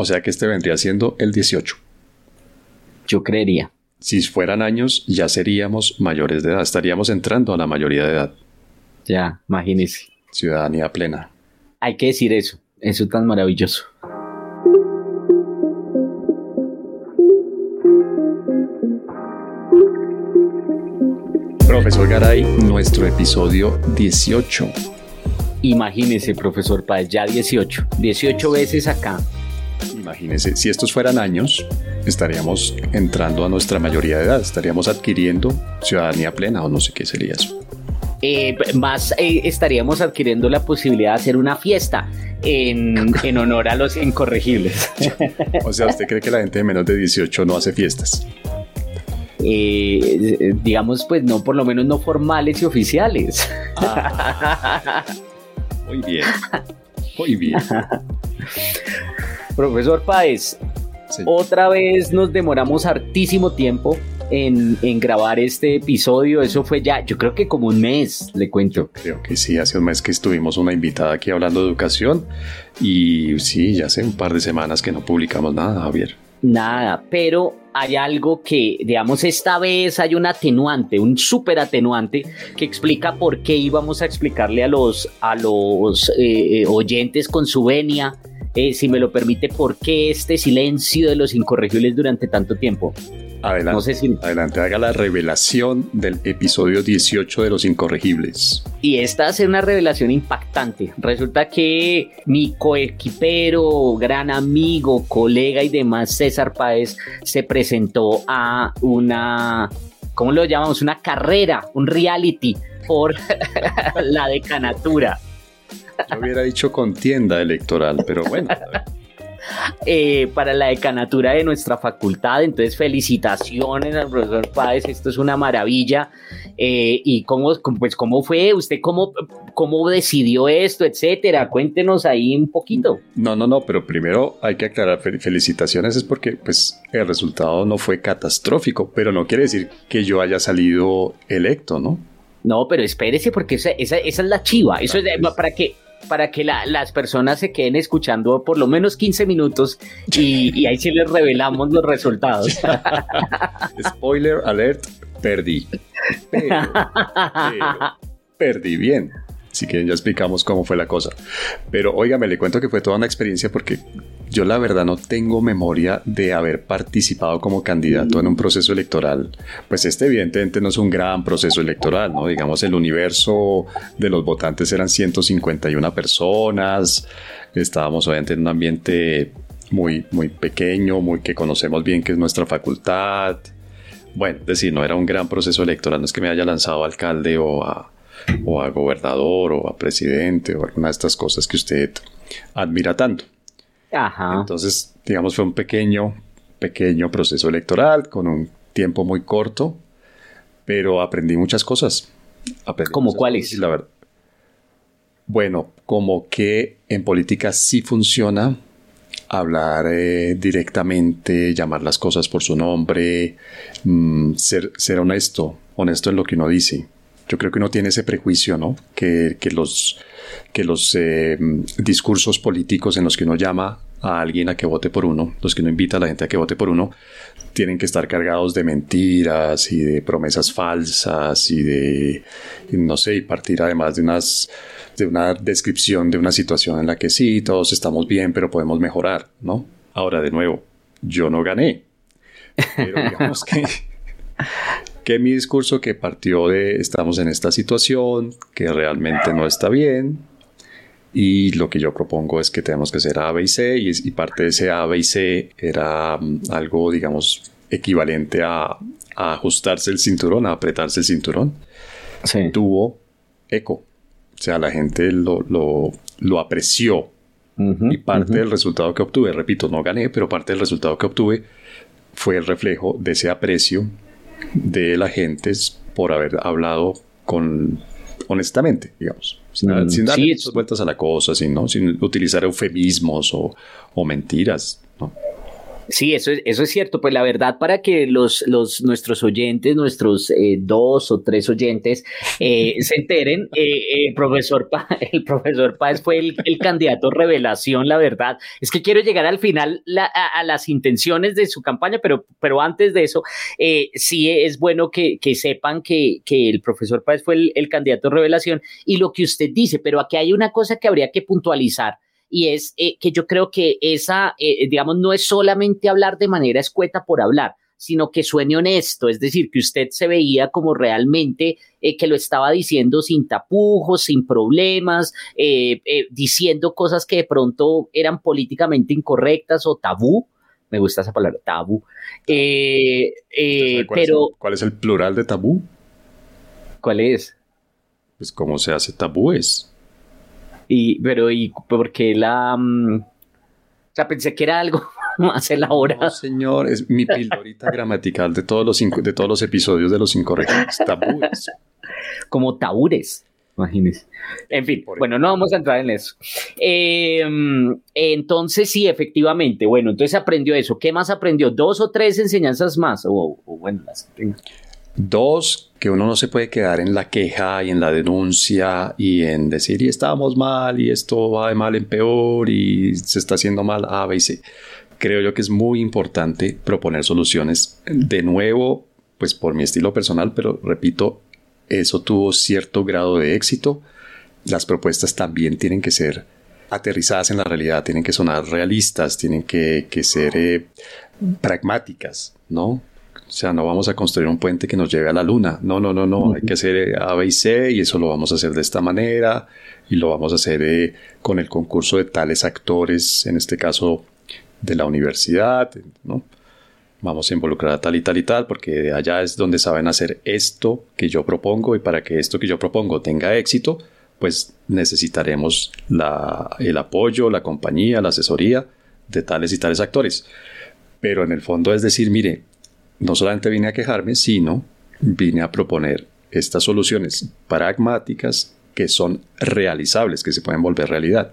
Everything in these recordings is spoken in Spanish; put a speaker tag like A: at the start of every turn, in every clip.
A: O sea que este vendría siendo el 18.
B: Yo creería.
A: Si fueran años, ya seríamos mayores de edad, estaríamos entrando a la mayoría de edad.
B: Ya, imagínese.
A: Ciudadanía plena.
B: Hay que decir eso, eso tan maravilloso.
A: Profesor Garay, nuestro episodio 18.
B: Imagínese, profesor Páez, ya 18. 18 veces acá.
A: Imagínese, si estos fueran años, estaríamos entrando a nuestra mayoría de edad, estaríamos adquiriendo ciudadanía plena o no sé qué sería eso.
B: Eh, más eh, estaríamos adquiriendo la posibilidad de hacer una fiesta en, en honor a los incorregibles.
A: o sea, ¿usted cree que la gente de menos de 18 no hace fiestas?
B: Eh, digamos, pues no, por lo menos no formales y oficiales. Ah.
A: muy bien, muy bien.
B: Profesor Páez, otra vez nos demoramos hartísimo tiempo en, grabar este episodio. Eso fue ya, yo creo que como un mes, le cuento.
A: Creo que sí, hace un mes que estuvimos una invitada aquí hablando de educación y sí, ya hace un par de semanas que no publicamos nada, Javier.
B: Nada, pero hay algo que, digamos, esta vez hay un atenuante, un súper atenuante que explica por qué íbamos a explicarle a los, a los eh, eh, oyentes con su venia eh, si me lo permite, ¿por qué este silencio de los incorregibles durante tanto tiempo?
A: Adelante, adelante, haga la revelación del episodio 18 de Los Incorregibles.
B: Y esta hace una revelación impactante. Resulta que mi coequipero, gran amigo, colega y demás, César Páez, se presentó a una, ¿cómo lo llamamos? Una carrera, un reality por la decanatura.
A: Yo hubiera dicho contienda electoral, pero bueno.
B: Eh, para la decanatura de nuestra facultad. Entonces, felicitaciones al profesor Páez, esto es una maravilla. Eh, ¿Y cómo, pues, cómo fue? ¿Usted cómo, cómo decidió esto, etcétera? Cuéntenos ahí un poquito.
A: No, no, no, pero primero hay que aclarar, felicitaciones es porque pues, el resultado no fue catastrófico, pero no quiere decir que yo haya salido electo, ¿no?
B: No, pero espérese porque esa, esa, es la chiva. Eso es para que para que las personas se queden escuchando por lo menos 15 minutos y, ahí sí les revelamos los resultados.
A: Spoiler alert, perdí. perdí bien. Así que ya explicamos cómo fue la cosa. Pero me le cuento que fue toda una experiencia porque yo la verdad no tengo memoria de haber participado como candidato en un proceso electoral. Pues este evidentemente no es un gran proceso electoral, ¿no? Digamos, el universo de los votantes eran 151 personas. Estábamos obviamente en un ambiente muy, muy pequeño, muy que conocemos bien que es nuestra facultad. Bueno, es decir, no era un gran proceso electoral, no es que me haya lanzado alcalde o a o a gobernador o a presidente o alguna de estas cosas que usted admira tanto. Entonces, digamos, fue un pequeño, pequeño proceso electoral con un tiempo muy corto, pero aprendí muchas cosas.
B: ¿Como cuáles?
A: La verdad. Bueno, como que en política sí funciona hablar eh, directamente, llamar las cosas por su nombre, mm, ser, ser honesto, honesto en lo que uno dice. Yo creo que uno tiene ese prejuicio, ¿no? Que, los, que los eh, discursos políticos en los que uno llama a alguien a que vote por uno, los que uno invita a la gente a que vote por uno, tienen que estar cargados de mentiras y de promesas falsas y de, no sé, y partir además de unas de una descripción de una situación en la que sí, todos estamos bien, pero podemos mejorar, ¿no? Ahora, de nuevo, yo no gané. Pero digamos que que mi discurso que partió de estamos en esta situación, que realmente no está bien, y lo que yo propongo es que tenemos que hacer A, B y C, y, parte de ese A, B y C era mm, algo, digamos, equivalente a, ajustarse el cinturón, a apretarse el cinturón. Tuvo eco. O sea, la gente lo, lo, apreció. y parte del resultado que obtuve, repito, no gané, pero parte del resultado que obtuve fue el reflejo de ese aprecio de la gente por haber hablado con honestamente, digamos, sin, mm, dar vueltas a la cosa, sin, sin utilizar eufemismos o, mentiras.
B: Sí, eso es, eso es cierto. Pues la verdad, para que los, los nuestros oyentes, nuestros eh, dos o tres oyentes, eh, se enteren, eh, el profesor el profesor Páez fue el, candidato revelación, la verdad. Es que quiero llegar al final a, las intenciones de su campaña, pero, pero antes de eso, sí es bueno que, sepan que, que, el profesor Páez fue el, el candidato revelación y lo que usted dice, pero aquí hay una cosa que habría que puntualizar y es eh, que yo creo que esa, eh, digamos, no es solamente hablar de manera escueta por hablar, sino que suene honesto, es decir, que usted se veía como realmente eh, que lo estaba diciendo sin tapujos, sin problemas, diciendo cosas que de pronto eran políticamente incorrectas o tabú. Me gusta esa palabra, tabú. pero,
A: ¿Cuál es el plural de tabú?
B: ¿Cuál es?
A: Pues cómo se hace tabúes.
B: Y, pero, ¿y por qué la...? Mm, o sea, pensé que era algo más elaborado. No,
A: señor, es mi pildorita gramatical de todos los, de todos los episodios de Los Incorrectos. Tabúes.
B: Como tabúres, imagínese. En fin, bueno, no vamos a entrar en eso. Em, entonces, sí, efectivamente. Bueno, entonces aprendió eso. ¿Qué más aprendió? ¿Dos o tres enseñanzas más? O, bueno, las
A: Dos, que uno no se puede quedar en la queja y en la denuncia y en decir, y estábamos mal y esto va de mal en peor y se está haciendo mal A, B y C. Creo yo que es muy importante proponer soluciones. De nuevo, pues por mi estilo personal, pero repito, eso tuvo cierto grado de éxito. Las propuestas también tienen que ser aterrizadas en la realidad, tienen que sonar realistas, tienen que, ser eh, pragmáticas, ¿no? O sea, no vamos a construir un puente que nos lleve a la luna. No, no, no, no. Hay que hacer A, B y C y eso lo vamos a hacer de esta manera y lo vamos a hacer eh, con el concurso de tales actores, en este caso de la universidad, ¿no? Vamos a involucrar a tal y tal y tal porque allá es donde saben hacer esto que yo propongo y para que esto que yo propongo tenga éxito, pues necesitaremos la, el apoyo, la compañía, la asesoría de tales y tales actores. Pero en el fondo es decir, mire, no solamente vine a quejarme, sino vine a proponer estas soluciones pragmáticas que son realizables, que se pueden volver realidad.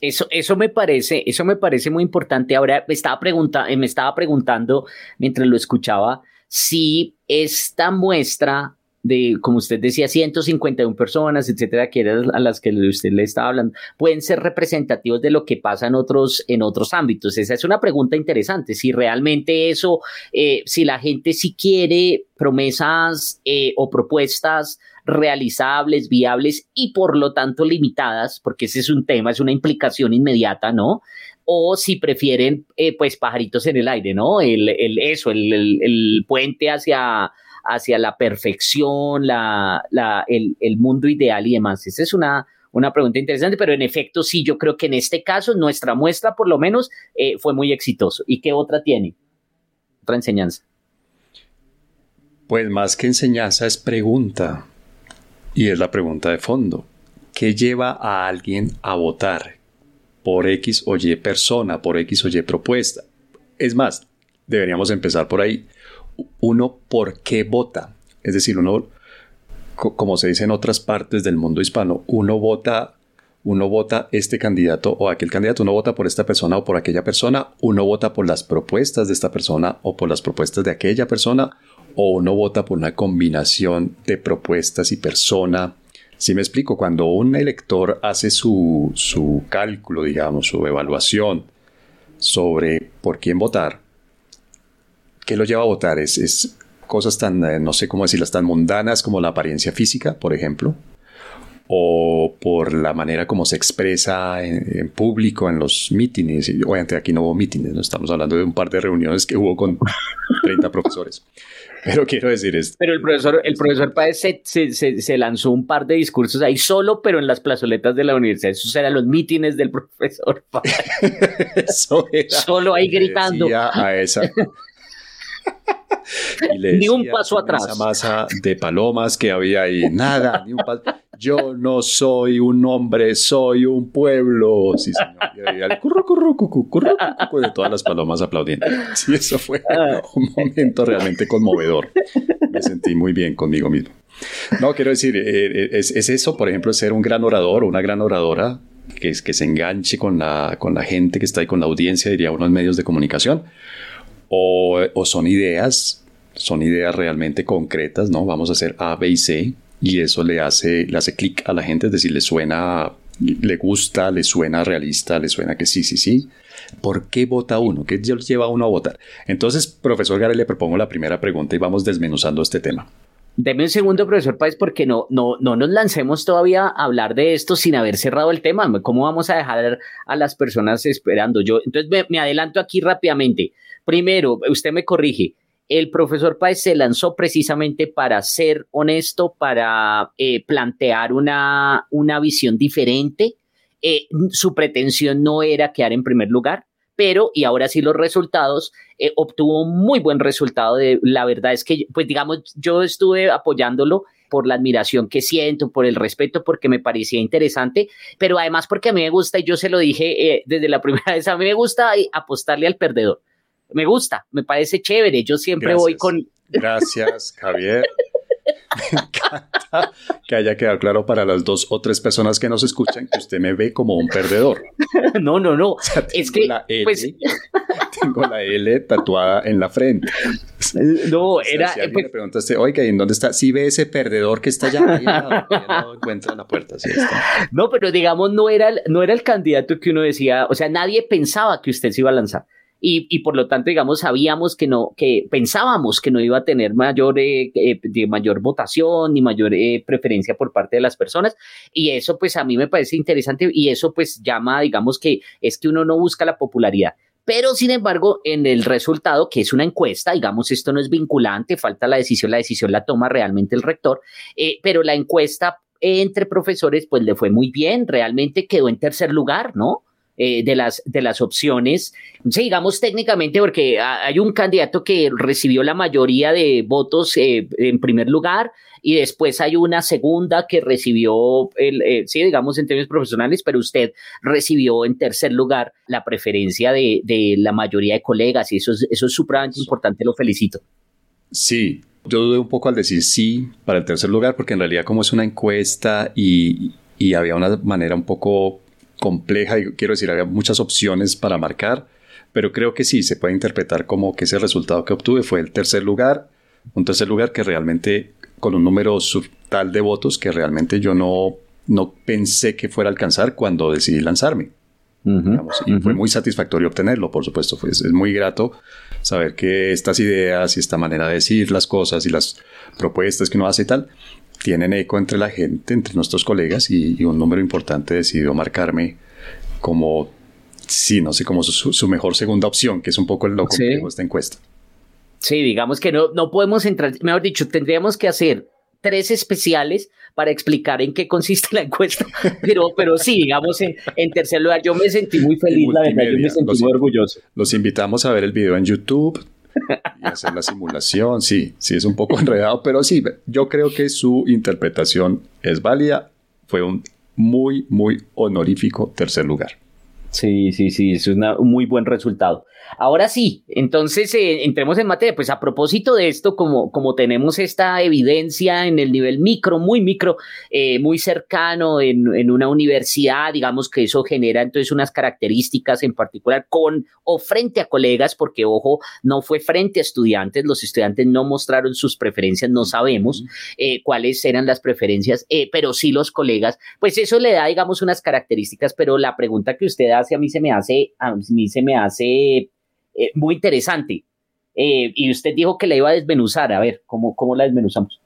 B: Eso, eso me parece, eso me parece muy importante. Ahora me estaba, pregunta, me estaba preguntando mientras lo escuchaba si esta muestra de, como usted decía, 151 personas, etcétera, que eran a las que usted le estaba hablando, pueden ser representativos de lo que pasa en otros, en otros ámbitos. Esa es una pregunta interesante. Si realmente eso, eh, si la gente sí quiere promesas eh, o propuestas realizables, viables y por lo tanto limitadas, porque ese es un tema, es una implicación inmediata, ¿no? o si prefieren, eh, pues, pajaritos en el aire, ¿no? El, el eso, el, el, puente hacia, hacia la perfección, la, el, mundo ideal y demás? Esa es una, una pregunta interesante, pero en efecto sí, yo creo que en este caso nuestra muestra por lo menos eh, fue muy exitoso. ¿Y qué otra tiene? Otra enseñanza.
A: Pues más que enseñanza es pregunta. Y es la pregunta de fondo. ¿Qué lleva a alguien a votar por X o Y persona, por X o Y propuesta? Es más, deberíamos empezar por ahí uno por qué vota. Es decir, uno, como se dice en otras partes del mundo hispano, uno vota, uno vota este candidato o aquel candidato, uno vota por esta persona o por aquella persona, uno vota por las propuestas de esta persona o por las propuestas de aquella persona, o uno vota por una combinación de propuestas y persona. Si me explico, cuando un elector hace su, su cálculo, digamos, su evaluación sobre por quién votar, ¿Qué lo lleva a votar? Es, cosas tan, eh, no sé cómo decirlas, tan mundanas como la apariencia física, por ejemplo, o por la manera como se expresa en, público en los mítines. Obviamente aquí no hubo mítines, no estamos hablando de un par de reuniones que hubo con 30 profesores. Pero quiero decir esto.
B: Pero el profesor, el profesor Páez se, se, lanzó un par de discursos ahí solo, pero en las plazoletas de la universidad. Esos eran los mítines del profesor Páez. Eso solo ahí gritando.
A: A esa,
B: ni un paso atrás.
A: Esa masa de palomas que había ahí. Nada, ni un paso. Yo no soy un hombre, soy un pueblo. Sí, señor. Y el curro, curro, cucu, curro, cucu, de todas las palomas aplaudiendo. Sí, eso fue ah. un momento realmente conmovedor. Me sentí muy bien conmigo mismo. No, quiero decir, eh, eh, es, es, eso, por ejemplo, ser un gran orador o una gran oradora que, que se enganche con la, con la gente que está ahí, con la audiencia, diría unos medios de comunicación, o, son ideas, son ideas realmente concretas, ¿no? Vamos a hacer A, B y C, y eso le hace, le hace clic a la gente, es decir, le suena, le gusta, le suena realista, le suena que sí, sí, sí. ¿Por qué vota uno? ¿Qué lleva uno a votar? Entonces, profesor Garay, le propongo la primera pregunta y vamos desmenuzando este tema.
B: Deme un segundo, profesor Páez, porque no, no, no nos lancemos todavía a hablar de esto sin haber cerrado el tema. ¿Cómo vamos a dejar a las personas esperando? Yo, entonces me adelanto aquí rápidamente. Primero, usted me corrige. El profesor Páez se lanzó precisamente para ser honesto, para eh, plantear una, una visión diferente. Eh, su pretensión no era quedar en primer lugar, pero, y ahora sí los resultados, eh, obtuvo un muy buen resultado. De, la verdad es que, pues digamos, yo estuve apoyándolo por la admiración que siento, por el respeto, porque me parecía interesante, pero además porque a mí me gusta, y yo se lo dije desde la primera vez, a mí me gusta apostarle al perdedor. Me gusta, me parece chévere, yo siempre voy con...
A: Gracias, Javier. Me encanta que haya quedado claro para las dos o tres personas que nos escuchan que usted me ve como un perdedor.
B: No, no, no. es que
A: la L, pues... tengo la L tatuada en la frente.
B: No, era.
A: Si alguien pues... le preguntaste, oiga, ¿y en dónde está? Si ve ese perdedor que está allá, ahí no, encuentra en la puerta. Sí está.
B: No, pero digamos, no era, no era el candidato que uno decía, o sea, nadie pensaba que usted se iba a lanzar y, y, por lo tanto, digamos, sabíamos que no, que pensábamos que no iba a tener mayor, eh, eh, mayor votación ni mayor eh, preferencia por parte de las personas. Y eso, pues, a mí me parece interesante y eso, pues, llama, digamos, que es que uno no busca la popularidad. Pero, sin embargo, en el resultado, que es una encuesta, digamos, esto no es vinculante, falta la decisión, la decisión la toma realmente el rector, pero la encuesta entre profesores, pues, le fue muy bien, realmente quedó en tercer lugar, ¿no? Eh, de, las, de las opciones. digamos técnicamente, porque hay un candidato que recibió la mayoría de votos eh, en primer lugar y después hay una segunda que recibió, el, eh, sí, digamos en términos profesionales, pero usted recibió en tercer lugar la preferencia de, de la mayoría de colegas y eso es, eso es supremamente importante, lo felicito.
A: Sí, yo dudé un poco al decir sí para el tercer lugar, porque en realidad como es una encuesta y, y había una manera un poco compleja y quiero decir, había muchas opciones para marcar, pero creo que sí, se puede interpretar como que ese resultado que obtuve fue el tercer lugar, un tercer lugar que realmente con un número tal de votos que realmente yo no, no pensé que fuera a alcanzar cuando decidí lanzarme. y fue muy satisfactorio obtenerlo, por supuesto. Pues, es muy grato saber que estas ideas y esta manera de decir las cosas y las propuestas que uno hace y tal, tienen eco entre la gente, entre nuestros colegas y, un número importante decidió marcarme como, sí, no sé, como su, mejor segunda opción, que es un poco el loco de esta encuesta.
B: Sí, digamos que no, no podemos entrar, mejor dicho, tendríamos que hacer tres especiales para explicar en qué consiste la encuesta, pero, pero sí, digamos, en, en tercer lugar, yo me sentí muy feliz, la verdad, yo me sentí muy orgulloso.
A: Los invitamos a ver el video en YouTube, y hacer la simulación. Sí, sí es un poco enredado, pero sí, yo creo que su interpretación es válida. Fue un muy, muy honorífico tercer lugar.
B: Sí, sí, sí, es un muy buen resultado. Ahora sí, entonces eh, entremos en materia. Pues a propósito de esto, como, como tenemos esta evidencia en el nivel micro, muy micro, eh, muy cercano en, en, una universidad, digamos que eso genera entonces unas características en particular con o frente a colegas, porque ojo, no fue frente a estudiantes, los estudiantes no mostraron sus preferencias, no sabemos eh, cuáles eran las preferencias, pero sí los colegas, pues eso le da, digamos, unas características, pero la pregunta que usted hace a mí se me hace, a mí se me hace eh, muy interesante. Eh, y usted dijo que la iba a desmenuzar. A ver, ¿cómo, ¿cómo la desmenuzamos?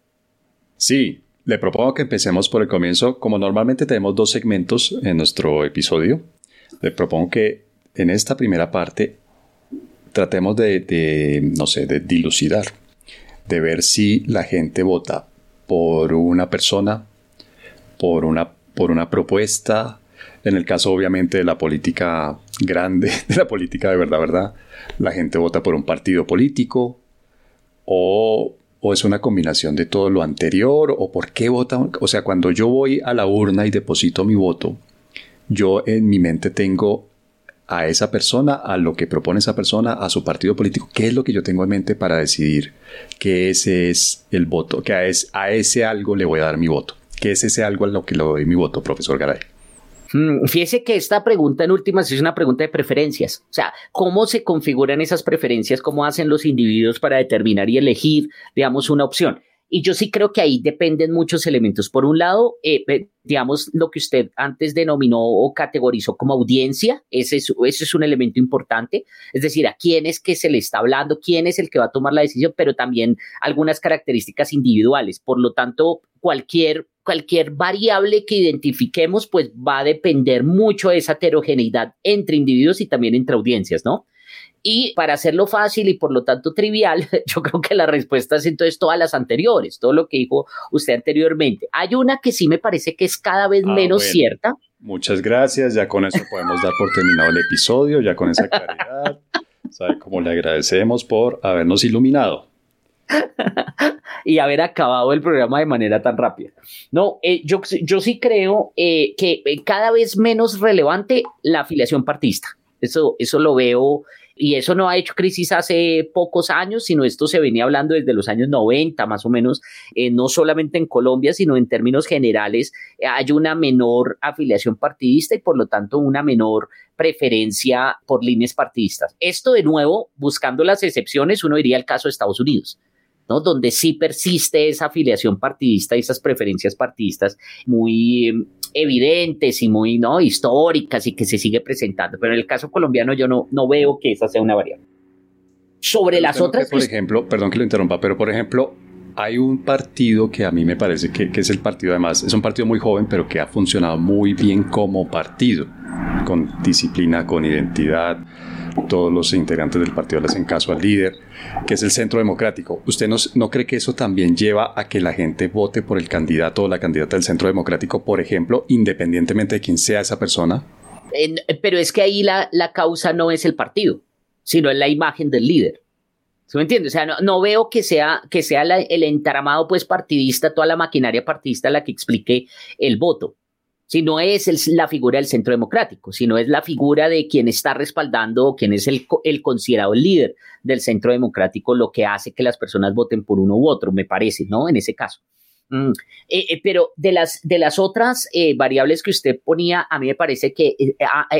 A: Sí, le propongo que empecemos por el comienzo. Como normalmente tenemos dos segmentos en nuestro episodio, le propongo que en esta primera parte tratemos de, de, no sé, de dilucidar, de ver si la gente vota por una persona, por una, por una propuesta, en el caso obviamente de la política grande, de la política de verdad, verdad, la gente vota por un partido político o, es una combinación de todo lo anterior o por qué votan. O sea, cuando yo voy a la urna y deposito mi voto, yo en mi mente tengo a esa persona, a lo que propone esa persona, a su partido político, qué es lo que yo tengo en mente para decidir que ese es el voto, que a, a ese algo le voy a dar mi voto, que es ese algo a lo que le doy mi voto, profesor Garay.
B: Mm, fíjese que esta pregunta en últimas es una pregunta de preferencias. O sea, ¿cómo se configuran esas preferencias? ¿Cómo hacen los individuos para determinar y elegir, digamos, una opción? Y yo sí creo que ahí dependen muchos elementos. Por un lado, eh, digamos, lo que usted antes denominó o categorizó como audiencia, ese es, ese es un elemento importante. Es decir, a quién es que se le está hablando, quién es el que va a tomar la decisión, pero también algunas características individuales. Por lo tanto, cualquier cualquier variable que identifiquemos, pues va a depender mucho de esa heterogeneidad entre individuos y también entre audiencias, ¿no? Y para hacerlo fácil y por lo tanto trivial, yo creo que la respuesta es entonces todas las anteriores, todo lo que dijo usted anteriormente. Hay una que sí me parece que es cada vez ah, menos cierta.
A: Muchas gracias, ya con eso podemos dar por terminado el episodio, ya con esa claridad. ¿Sabe cómo le agradecemos por habernos iluminado?
B: y haber acabado el programa de manera tan rápida. No, eh, yo, yo sí creo eh, que eh, cada vez menos relevante la afiliación partista. Eso, eso lo veo y eso no ha hecho crisis hace pocos años, sino esto se venía hablando desde los años 90 más o menos, eh, no solamente en Colombia, sino en términos generales, eh, hay una menor afiliación partidista y por lo tanto una menor preferencia por líneas partidistas. Esto de nuevo, buscando las excepciones, uno diría el caso de Estados Unidos. ¿No? Donde sí persiste esa afiliación partidista y esas preferencias partidistas muy evidentes y muy ¿no? históricas y que se sigue presentando. Pero en el caso colombiano yo no, no veo que esa sea una variable. Sobre las otras...
A: por ejemplo, perdón que lo interrumpa, pero por ejemplo, hay un partido que a mí me parece que, que, es el partido, además, es un partido muy joven, pero que ha funcionado muy bien como partido, con disciplina, con identidad, todos los integrantes del partido le hacen caso al líder, que es el centro democrático. ¿Usted no, cree que eso también lleva a que la gente vote por el candidato o la candidata del centro democrático, por ejemplo, independientemente de quién sea esa persona?
B: pero es que ahí la, la causa no es el partido, sino es la imagen del líder. ¿Se me entiende? O sea, no, veo que sea, que sea el entramado pues partidista, toda la maquinaria partidista la que explique el voto si no es la figura del centro democrático, sino es la figura de quien está respaldando o quien es el, el considerado líder del centro democrático lo que hace que las personas voten por uno u otro, me parece, ¿no? En ese caso. Mm, eh, eh, pero de las, de las otras eh, variables que usted ponía, a mí me parece que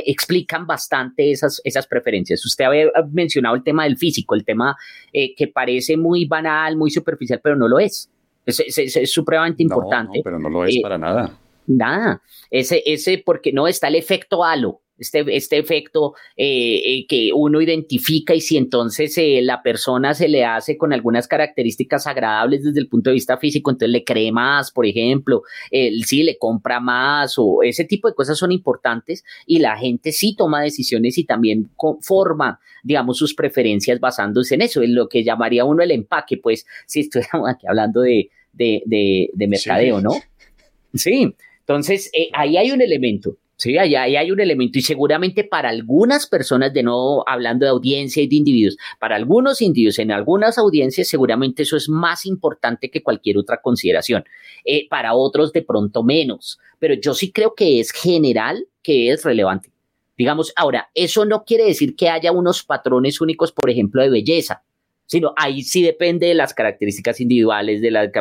B: explican bastante esas, esas preferencias. Usted había mencionado el tema del físico, el tema que parece muy banal, muy superficial, pero no lo es. Es, supremamente importante.
A: No, pero no lo es para nada.
B: Nada, ese, ese, porque no está el efecto halo, este, este efecto eh, eh, que uno identifica y si entonces eh, la persona se le hace con algunas características agradables desde el punto de vista físico, entonces le cree más, por ejemplo, sí le compra más o ese tipo de cosas son importantes y la gente sí toma decisiones y también forma, digamos, sus preferencias basándose en eso, en lo que llamaría uno el empaque, pues si estuviéramos aquí hablando de, de, de, mercadeo, ¿no? Sí, entonces, eh, ahí hay un elemento, ¿sí? Ahí, hay un elemento y seguramente para algunas personas, de nuevo hablando de audiencia y de individuos, para algunos individuos en algunas audiencias seguramente eso es más importante que cualquier otra consideración. Eh, para otros de pronto menos, pero yo sí creo que es general, que es relevante. Digamos, ahora, eso no quiere decir que haya unos patrones únicos, por ejemplo, de belleza sino ahí sí depende de las características individuales de la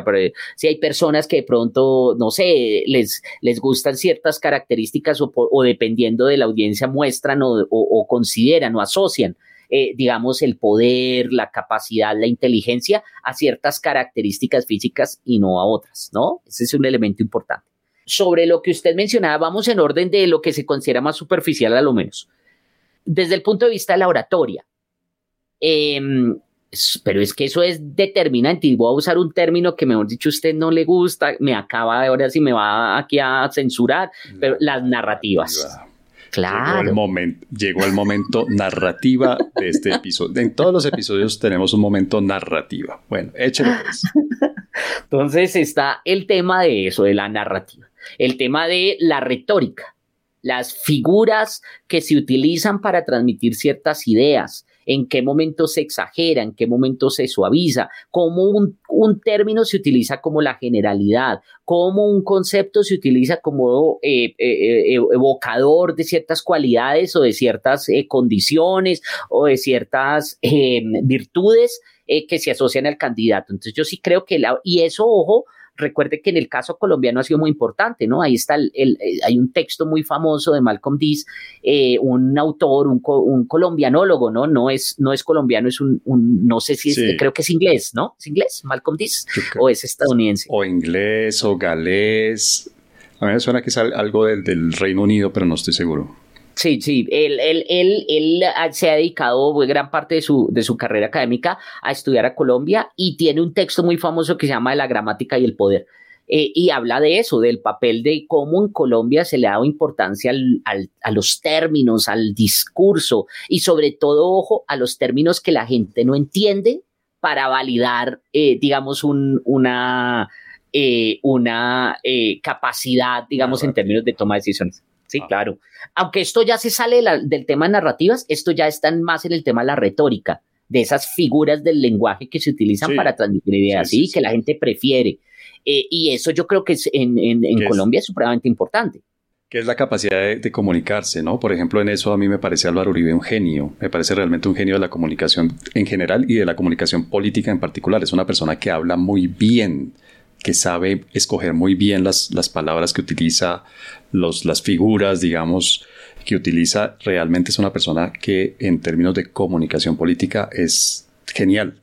B: si hay personas que de pronto no sé les les gustan ciertas características o, dependiendo de la audiencia muestran o, consideran o asocian eh, digamos el poder la capacidad la inteligencia a ciertas características físicas y no a otras no ese es un elemento importante. Sobre lo que usted mencionaba vamos en orden de lo que se considera más superficial a lo menos. Desde el punto de vista de la oratoria eh, pero es que eso es determinante y voy a usar un término que mejor dicho usted no le gusta, me acaba de ahora si me va aquí a censurar, pero las narrativas. Claro.
A: Llegó el, momento, llegó el momento narrativa de este episodio. En todos los episodios tenemos un momento narrativa. Bueno, échale pues.
B: Entonces está el tema de eso, de la narrativa. El tema de la retórica, las figuras que se utilizan para transmitir ciertas ideas, en qué momento se exagera, en qué momento se suaviza, cómo un, término se utiliza como la generalidad, cómo un concepto se utiliza como eh, eh, eh, evocador de ciertas cualidades o de ciertas condiciones o de ciertas virtudes que se asocian al candidato. Entonces yo sí creo que, la, y eso, ojo, recuerde que en el caso colombiano ha sido muy importante, ¿no? Ahí está, el, eh, hay un texto muy famoso de Malcolm Diz, eh, un autor, un, un, colombianólogo, ¿no? No es, no es colombiano, es un, no sé si es, creo que es inglés, ¿no? ¿Es inglés, Malcolm Diz? ¿O es estadounidense?
A: O inglés, o galés. A mí me suena que es algo del Reino Unido, pero no estoy seguro.
B: Sí, sí, él, él, él, él, se ha dedicado gran parte de su, de su carrera académica a estudiar a Colombia y tiene un texto muy famoso que se llama la gramática y el poder. Eh, y habla de eso, del papel de cómo en Colombia se le ha dado importancia al, a los términos, al discurso y sobre todo, ojo, a los términos que la gente no entiende para validar, eh, digamos, un, una, eh, una capacidad, digamos, en términos de toma de decisiones. Sí, ah. claro. Aunque esto ya se sale del tema de narrativas, esto ya está más en el tema de la retórica, de esas figuras del lenguaje que se utilizan para transmitir ideas, sí, que la gente prefiere. Eh, y eso yo creo que es en, Colombia es supremamente importante.
A: Que es la capacidad de, comunicarse, ¿no? Por ejemplo, en eso a mí me parece Álvaro Uribe un genio, me parece realmente un genio de la comunicación en general y de la comunicación política en particular. Es una persona que habla muy bien, que sabe escoger muy bien las, las palabras que utiliza, los, las figuras, digamos, que utiliza, realmente es una persona que en términos de comunicación política es genial.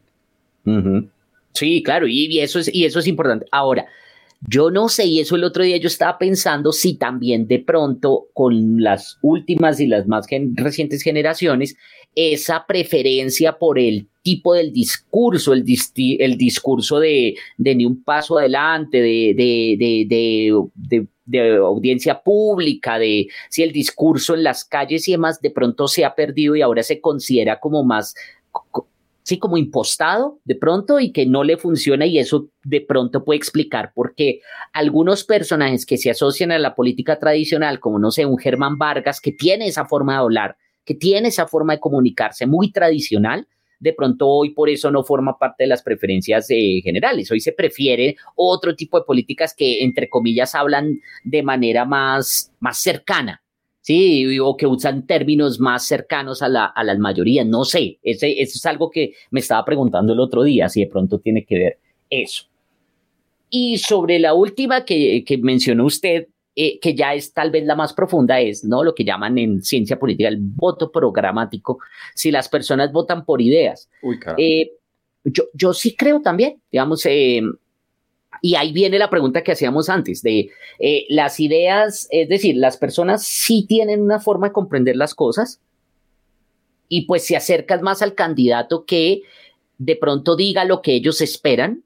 B: Sí, claro, y, eso es, y eso es importante. Ahora, yo no sé, y eso el otro día yo estaba pensando si también de pronto con las últimas y las más recientes generaciones, esa preferencia por el tipo del discurso, el, el discurso de, de, ni un paso adelante, de, de, de, audiencia pública, de si el discurso en las calles y demás de pronto se ha perdido y ahora se considera como más sí, como impostado de pronto y que no le funciona y eso de pronto puede explicar por qué algunos personajes que se asocian a la política tradicional, como no sé, un Germán Vargas que tiene esa forma de hablar, que tiene esa forma de comunicarse muy tradicional, de pronto hoy por eso no forma parte de las preferencias generales. Hoy se prefiere otro tipo de políticas que, entre comillas, hablan de manera más, más cercana. Sí, o que usan términos más cercanos a la, a las mayorías. No sé, ese, eso es algo que me estaba preguntando el otro día, si de pronto tiene que ver eso. Y sobre la última que, que mencionó usted, eh, que ya es tal vez la más profunda, es ¿no? lo que llaman en ciencia política el voto programático, si las personas votan por ideas. Eh, yo, yo sí creo también, digamos, eh, y ahí viene la pregunta que hacíamos antes, de las ideas, es decir, las personas sí tienen una forma de comprender las cosas y pues se acercan más al candidato que de pronto diga lo que ellos esperan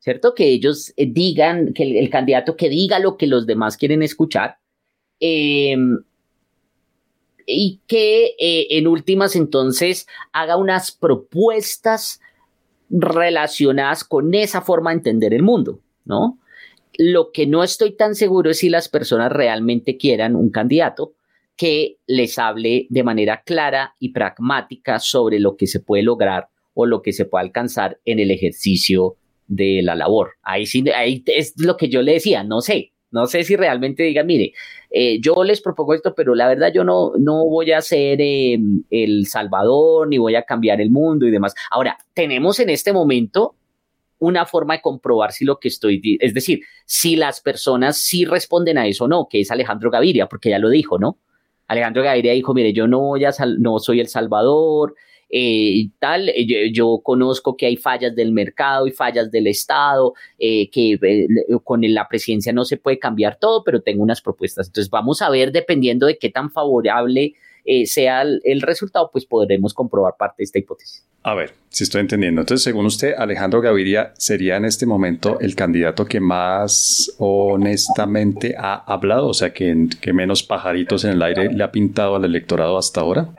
B: ¿cierto? Que ellos eh, digan, que el, candidato que diga lo que los demás quieren escuchar. Em, y que eh, en últimas entonces haga unas propuestas relacionadas con esa forma de entender el mundo, ¿no? Lo que no estoy tan seguro es si las personas realmente quieran un candidato que les hable de manera clara y pragmática sobre lo que se puede lograr o lo que se puede alcanzar en el ejercicio de la labor. Ahí sí, ahí es lo que yo le decía, no sé, no sé si realmente digan, mire, eh, yo les propongo esto, pero la verdad yo no, no voy a ser em, el Salvador, ni voy a cambiar el mundo y demás. Ahora, tenemos en este momento una forma de comprobar si lo que estoy, es decir, si las personas sí responden a eso o no, que es Alejandro Gaviria, porque ya lo dijo, ¿no? Alejandro Gaviria dijo, mire, yo no voy a, no soy el Salvador, eh, tal. Eh, yo, conozco que hay fallas del mercado y fallas del Estado, eh, que con la presidencia no se puede cambiar todo, pero tengo unas propuestas. Entonces vamos a ver, dependiendo de qué tan favorable sea el, resultado, pues podremos comprobar parte de esta hipótesis.
A: A ver, si estoy entendiendo. Entonces, según usted, Alejandro Gaviria sería en este momento el candidato que más honestamente ha hablado, o sea, que, que menos pajaritos en el aire le ha pintado al electorado hasta ahora.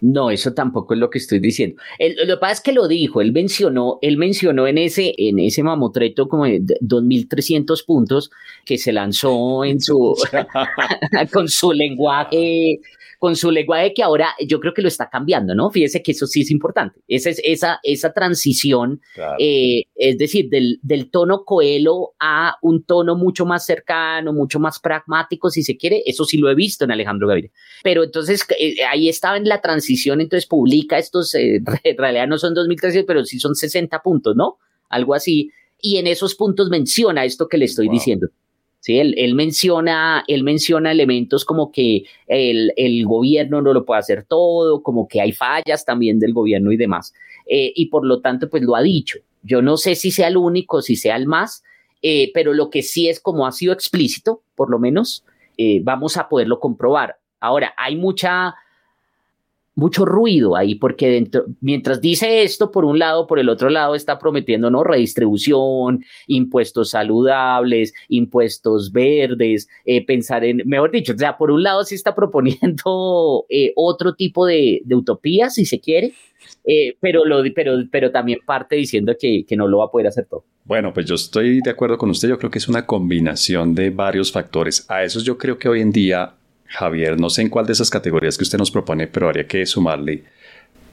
B: No, eso tampoco es lo que estoy diciendo. lo que pasa es que lo dijo, él mencionó, él mencionó en ese, en ese mamotreto como de 2.300 puntos que se lanzó en su, con su lenguaje con su lenguaje que ahora yo creo que lo está cambiando, ¿no? Fíjese que eso sí es importante. Esa, es, esa, esa transición, eh, es decir, del, del tono coelo a un tono mucho más cercano, mucho más pragmático, si se quiere, eso sí lo he visto en Alejandro Gaviria. Pero entonces eh, ahí estaba en la transición, entonces publica estos, eh, en realidad no son 2.300, pero sí son 60 puntos, ¿no? Algo así. y en esos puntos menciona esto que le estoy diciendo. ¿Sí? Él, menciona, él menciona elementos como que el, gobierno no lo puede hacer todo, como que hay fallas también del gobierno y demás. Eh, y por lo tanto, pues lo ha dicho. Yo no sé si sea el único, si sea el más, eh, pero lo que sí es como ha sido explícito, por lo menos, eh, vamos a poderlo comprobar. Ahora, hay mucha mucho ruido ahí, porque dentro, mientras dice esto, por un lado, por el otro lado está prometiendo ¿no? redistribución, impuestos saludables, impuestos verdes, eh, pensar en, mejor dicho, o sea, por un lado sí está proponiendo eh, otro tipo de, de, utopía, si se quiere, eh, pero, lo, pero, pero también parte diciendo que, que no lo va a poder hacer todo.
A: Bueno, pues yo estoy de acuerdo con usted, yo creo que es una combinación de varios factores. A esos yo creo que hoy en día Javier, no sé en cuál de esas categorías que usted nos propone, pero habría que sumarle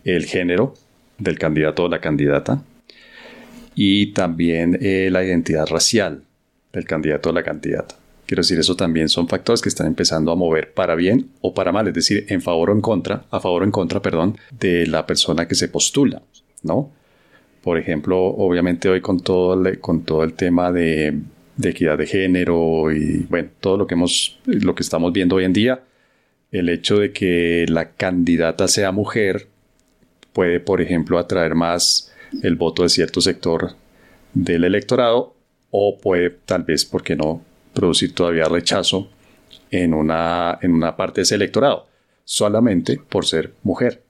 A: el género del candidato o la candidata y también eh, la identidad racial del candidato o la candidata. Quiero decir, eso también son factores que están empezando a mover para bien o para mal, es decir, en favor o en contra, a favor o en contra, perdón, de la persona que se postula, ¿no? Por ejemplo, obviamente hoy con todo, con todo el tema de de equidad de género y bueno, todo lo que hemos, lo que estamos viendo hoy en día, el hecho de que la candidata sea mujer puede, por ejemplo, atraer más el voto de cierto sector del electorado o puede tal vez, ¿por qué no?, producir todavía rechazo en una, en una parte de ese electorado, solamente por ser mujer.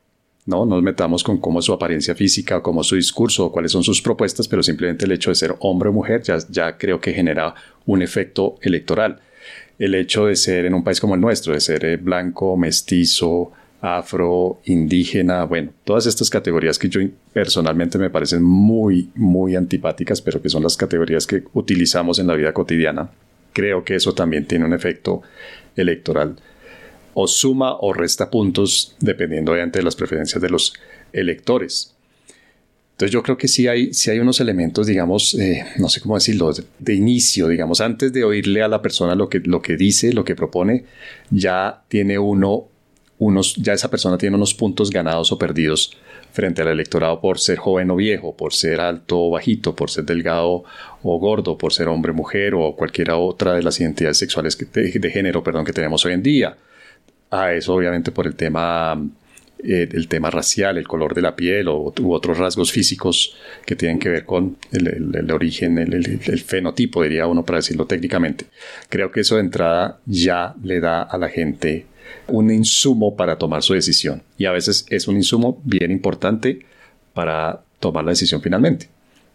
A: No nos metamos con cómo es su apariencia física, cómo es su discurso, cuáles son sus propuestas, pero simplemente el hecho de ser hombre o mujer ya, ya creo que genera un efecto electoral. El hecho de ser en un país como el nuestro, de ser eh, blanco, mestizo, afro, indígena, bueno, todas estas categorías que yo personalmente me parecen muy, muy antipáticas, pero que son las categorías que utilizamos en la vida cotidiana, creo que eso también tiene un efecto electoral o suma o resta puntos dependiendo de las preferencias de los electores. Entonces yo creo que sí hay, hay unos elementos, digamos, eh, no sé cómo decirlo, de, inicio, digamos, antes de oírle a la persona lo que, lo que dice, lo que propone, ya tiene uno, unos, ya esa persona tiene unos puntos ganados o perdidos frente al electorado por ser joven o viejo, por ser alto o bajito, por ser delgado o gordo, por ser hombre o mujer o cualquiera otra de las identidades sexuales que, de género, perdón, que tenemos hoy en día a eso obviamente por el tema, eh, el tema racial, el color de la piel o, u otros rasgos físicos que tienen que ver con el, origen, el, fenotipo, diría uno para decirlo técnicamente. Creo que eso de entrada ya le da a la gente un insumo para tomar su decisión y a veces es un insumo bien importante para tomar la decisión finalmente.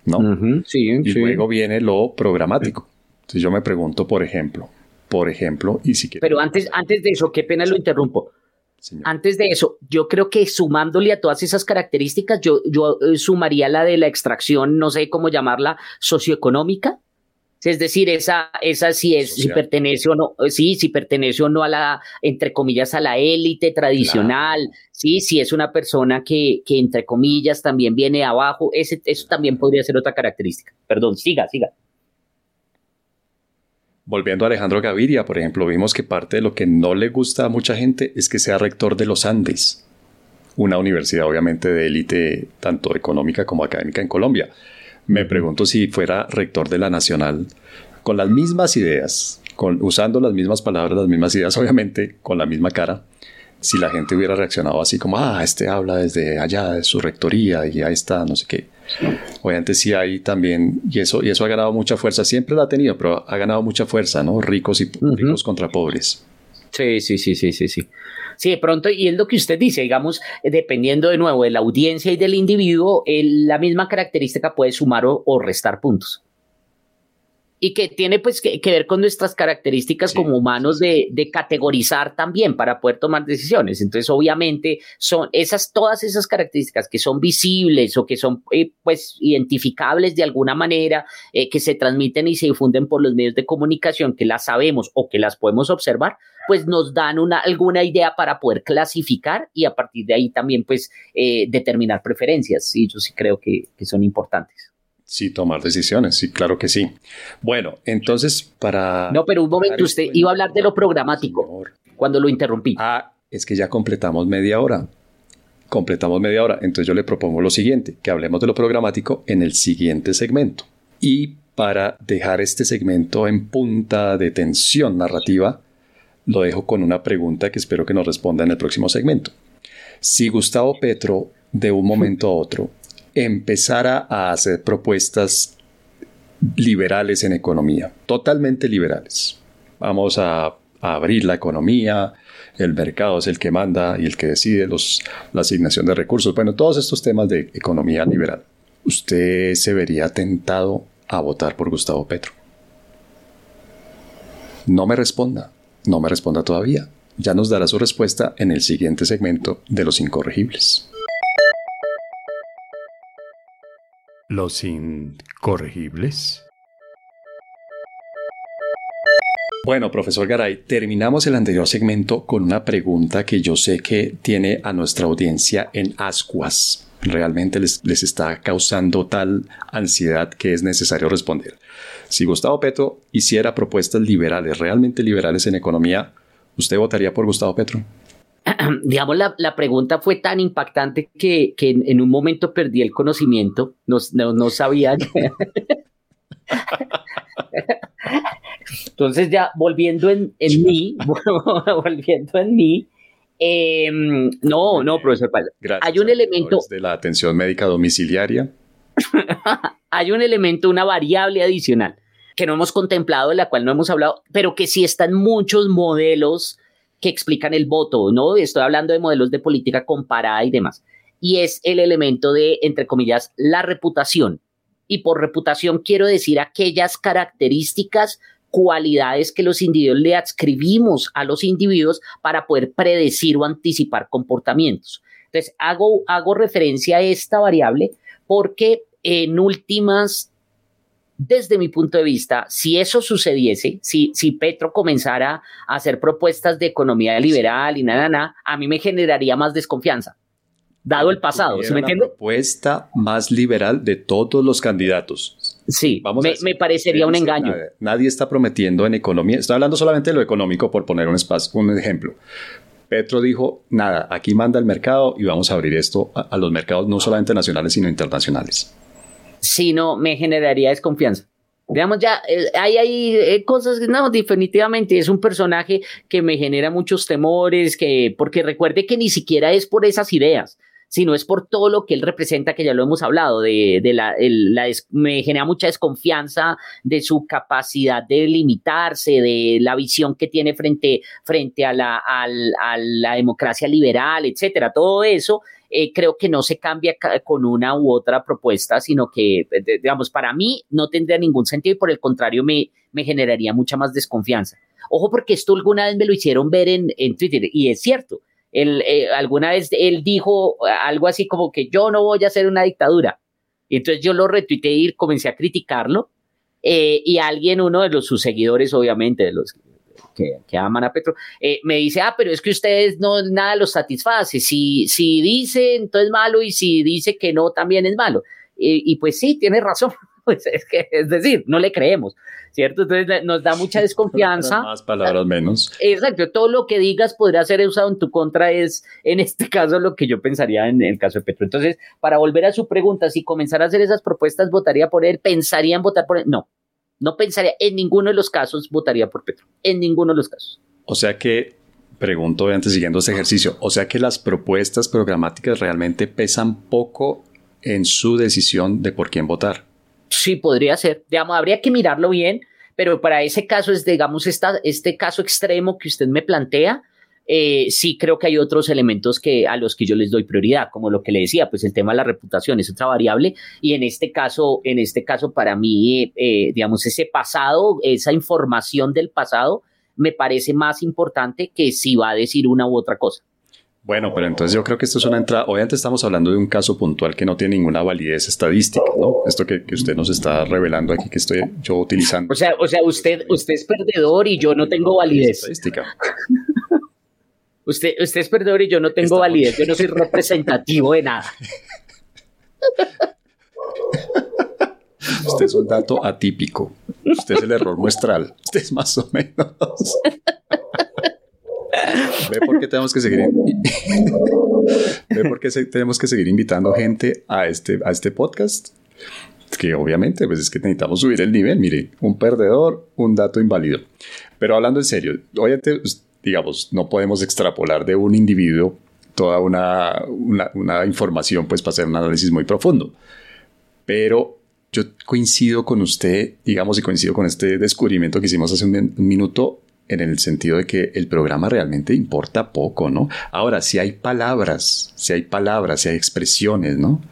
A: ¿no? sí, y luego viene lo programático. Entonces yo me pregunto, por ejemplo, por ejemplo, y si
B: Pero antes, antes de eso, qué pena lo interrumpo. Antes de eso, yo creo que sumándole a todas esas características, yo, yo eh, sumaría la de la extracción, no sé cómo llamarla, socioeconómica. Es decir, esa, esa sí es, si pertenece o no, eh, sí, si pertenece o no a la, entre comillas, a la élite tradicional, sí, si es una persona que, que, entre comillas, también viene abajo, ese, eso también podría ser otra característica. Perdón, siga, siga.
A: Volviendo a Alejandro Gaviria, por ejemplo, vimos que parte de lo que no le gusta a mucha gente es que sea rector de los Andes, una universidad obviamente de élite tanto económica como académica en Colombia. Me pregunto si fuera rector de la Nacional con las mismas ideas, con, usando las mismas palabras, las mismas ideas, obviamente con la misma cara, si la gente hubiera reaccionado así como, ah, este habla desde allá, de su rectoría y ahí está, no sé qué Obviamente sí hay también, y eso, y eso ha ganado mucha fuerza, siempre la ha tenido, pero ha ganado mucha fuerza, ¿no? Ricos y ricos contra pobres.
B: Sí, sí, sí, sí, sí, sí. Sí, de pronto, y es lo que usted dice, digamos, dependiendo de nuevo de la audiencia y del individuo, la misma característica puede sumar o restar puntos y que tiene pues que, ver con nuestras características como humanos de, de, categorizar también para poder tomar decisiones. Entonces, obviamente, son esas, todas esas características que son visibles o que son eh, pues identificables de alguna manera, eh, que se transmiten y se difunden por los medios de comunicación, que las sabemos o que las podemos observar, pues nos dan una, alguna idea para poder clasificar y a partir de ahí también pues eh, determinar preferencias. Y yo sí creo que, que son importantes.
A: Sí, tomar decisiones, sí, claro que sí. Bueno, entonces para...
B: No, pero un momento, usted iba a hablar de lo programático cuando lo interrumpí.
A: Ah, es que ya completamos media hora. Completamos media hora. Entonces yo le propongo lo siguiente, que hablemos de lo programático en el siguiente segmento. Y para dejar este segmento en punta de tensión narrativa, lo dejo con una pregunta que espero que nos responda en el próximo segmento. Si Gustavo Petro, de un momento a otro, empezara a hacer propuestas liberales en economía, totalmente liberales, vamos a, abrir la economía, el mercado es el que manda y el que decide los, la asignación de recursos, bueno, todos estos temas de economía liberal, ¿usted se vería tentado a votar por Gustavo Petro? No me responda, no me responda todavía. Ya nos dará su respuesta en el siguiente segmento de Los Incorregibles. Los Incorregibles. Bueno, profesor Garay, terminamos el anterior segmento con una pregunta que yo sé que tiene a nuestra audiencia en ascuas realmente les, está causando tal ansiedad que es necesario responder. Si Gustavo Petro hiciera propuestas liberales, realmente liberales en economía, ¿usted votaría por Gustavo Petro?
B: Digamos, la, pregunta fue tan impactante que, en, un momento perdí el conocimiento, no, no, sabía. Entonces ya volviendo en, en mí, volviendo en mí, Em, no, no, profesor
A: hay un elemento. De la atención médica domiciliaria.
B: hay un elemento, una variable adicional que no hemos contemplado, de la cual no hemos hablado, pero que sí están muchos modelos que explican el voto, ¿no? Estoy hablando de modelos de política comparada y demás. Y es el elemento de, entre comillas, la reputación. Y por reputación quiero decir aquellas características cualidades que los individuos le adscribimos a los individuos para poder predecir o anticipar comportamientos. Entonces, hago, hago referencia a esta variable porque en últimas, desde mi punto de vista, si eso sucediese, si, si Petro comenzara a hacer propuestas de economía liberal y nada, nada, a mí me generaría más desconfianza dado el pasado. ¿Sí me entiende?
A: La propuesta más liberal de todos los candidatos.
B: Sí, Vamos me, parecería un engaño.
A: Nadie, está prometiendo en economía. Estoy hablando solamente de lo económico por poner un, espacio, un ejemplo. Petro dijo, nada, aquí manda el mercado y vamos a abrir esto a, los mercados no solamente nacionales, sino internacionales.
B: Sí, no, me generaría desconfianza. Digamos, ya eh, hay, hay eh, cosas que no, definitivamente es un personaje que me genera muchos temores, que, porque recuerde que ni siquiera es por esas ideas sino es por todo lo que él representa, que ya lo hemos hablado, de, la, me genera mucha desconfianza de su capacidad de limitarse, de la visión que tiene frente, frente a, la, la democracia liberal, etcétera. Todo eso eh, creo que no se cambia con una u otra propuesta, sino que, digamos, para mí no tendría ningún sentido y por el contrario me, me generaría mucha más desconfianza. Ojo, porque esto alguna vez me lo hicieron ver en, en Twitter y es cierto. Él, eh, alguna vez él dijo algo así como que yo no voy a hacer una dictadura. Y entonces yo lo retuiteé y comencé a criticarlo. Eh, y alguien, uno de los, sus seguidores, obviamente, de los que, que aman a Petro, eh, me dice, ah, pero es que ustedes no, nada los satisface. Si, si dice, entonces es malo, y si dice que no, también es malo. y pues sí, tiene razón. Pues es que, es decir, no le creemos, ¿cierto? Entonces nos da mucha desconfianza.
A: Más palabras menos.
B: Exacto, todo lo que digas podría ser usado en tu contra es, en este caso, lo que yo pensaría en el caso de Petro. Entonces, para volver a su pregunta, si comenzara a hacer esas propuestas, ¿votaría por él? ¿Pensaría en votar por él? No, no pensaría, en ninguno de los casos votaría por Petro, en ninguno de los casos.
A: O sea que pregunto antes siguiendo ese ejercicio, o sea que las propuestas programáticas realmente pesan poco en su decisión de por quién votar.
B: Sí, podría ser. Digamos, habría que mirarlo bien, pero para ese caso es, digamos, esta, este caso extremo que usted me plantea, eh, sí creo que hay otros elementos que, a los que yo les doy prioridad, como lo que le decía, pues el tema de la reputación es otra variable y en este caso, en este caso para mí, eh, digamos, ese pasado, esa información del pasado me parece más importante que si va a decir una u otra cosa.
A: Bueno, pero entonces yo creo que esto es una entrada. Obviamente estamos hablando de un caso puntual que no tiene ninguna validez estadística, ¿no? Esto que, usted nos está revelando aquí que estoy yo utilizando.
B: O sea, o sea, usted, usted es perdedor y yo no tengo validez.
A: Estadística.
B: Usted, usted es perdedor y yo no tengo validez. Yo no soy representativo de nada.
A: Usted es un dato atípico. Usted es el error muestral. Usted es más o menos. ¿Ve por qué tenemos que seguir, ¿Ve por qué tenemos que seguir invitando gente a este, a este podcast? que obviamente pues es que necesitamos subir el nivel. Mire, un perdedor, un dato inválido. Pero hablando en serio, obviamente, pues, digamos, no podemos extrapolar de un individuo toda una, una, información pues para hacer un análisis muy profundo. Pero yo coincido con usted, digamos, y coincido con este descubrimiento que hicimos hace un, minuto en el sentido de que el programa realmente importa poco, ¿no? Ahora, si hay palabras, si hay palabras, si hay expresiones, ¿no?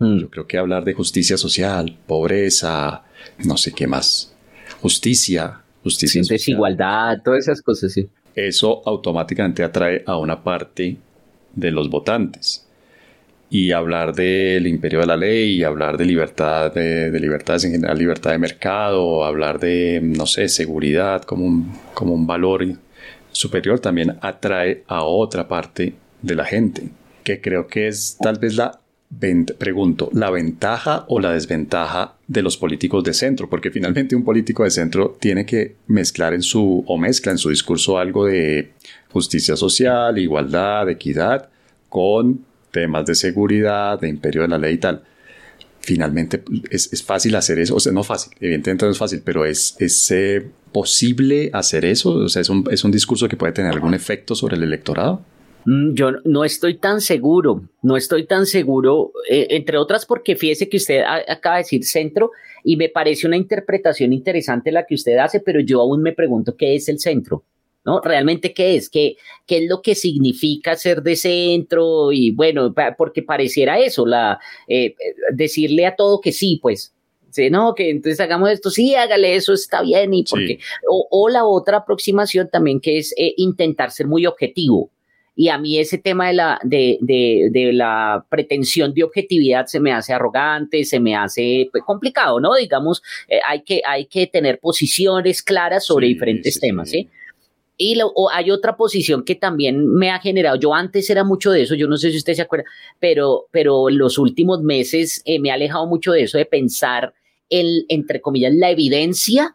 A: Mm. Yo creo que hablar de justicia social, pobreza, no sé qué más, justicia, justicia
B: social, desigualdad, todas esas cosas, sí.
A: Eso automáticamente atrae a una parte de los votantes. Y hablar del imperio de la ley, y hablar de libertad, de, libertades en general, libertad de mercado, hablar de, no sé, seguridad como un, como un valor superior, también atrae a otra parte de la gente, que creo que es tal vez la pregunto, ¿la ventaja o la desventaja de los políticos de centro? Porque finalmente un político de centro tiene que mezclar en su, o mezcla en su discurso algo de justicia social, igualdad, equidad, con temas de seguridad, de imperio de la ley y tal. Finalmente es, fácil hacer eso, o sea, no fácil, evidentemente no es fácil, pero es, es eh, posible hacer eso, o sea, es un, es un discurso que puede tener algún efecto sobre el electorado.
B: Mm, yo no estoy tan seguro, no estoy tan seguro, eh, entre otras porque fíjese que usted acaba de decir centro y me parece una interpretación interesante la que usted hace, pero yo aún me pregunto qué es el centro. ¿no? Realmente, ¿qué es? ¿Qué, ¿Qué es lo que significa ser de centro? Y bueno, porque pareciera eso, la, eh, decirle a todo que sí, pues, Sí, no, que entonces hagamos esto, sí, hágale eso, está bien, y porque, o, la otra aproximación también que es eh, intentar ser muy objetivo, y a mí ese tema de la, de, de, de la pretensión de objetividad se me hace arrogante, se me hace pues, complicado, ¿no? Digamos, eh, hay, que, hay que tener posiciones claras sobre diferentes temas, ¿sí? Y hay otra posición que también me ha generado. Yo antes era mucho de eso, yo no sé si usted se acuerda, pero, pero los últimos meses eh, me ha alejado mucho de eso, de pensar en, entre comillas, la evidencia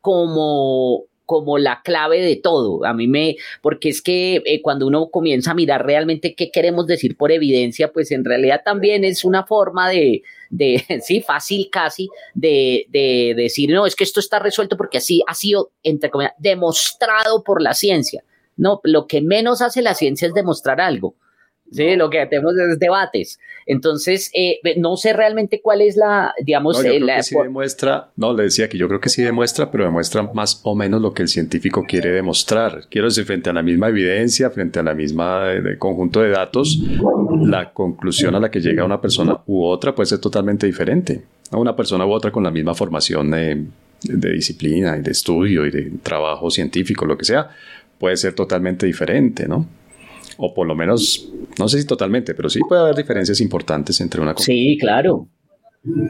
B: como, como la clave de todo. A mí me, porque es que eh, cuando uno comienza a mirar realmente qué queremos decir por evidencia, pues en realidad también es una forma de, de sí, fácil casi, de, de, decir, no, es que esto está resuelto porque así ha sido, entre comillas, demostrado por la ciencia. No, lo que menos hace la ciencia es demostrar algo. Sí, lo que tenemos es debates. Entonces, eh, no sé realmente cuál es la, digamos,
A: no, yo
B: creo
A: que sí demuestra, no, le decía que yo creo que sí demuestra, pero demuestra más o menos lo que el científico quiere demostrar. Quiero decir, frente a la misma evidencia, frente a la misma eh, conjunto de datos, la conclusión a la que llega una persona u otra puede ser totalmente diferente. Una persona u otra con la misma formación de, de disciplina y de estudio y de trabajo científico, lo que sea, puede ser totalmente diferente, ¿no? O por lo menos, no sé si totalmente, pero sí puede haber diferencias importantes entre una
B: cosa. Sí, claro.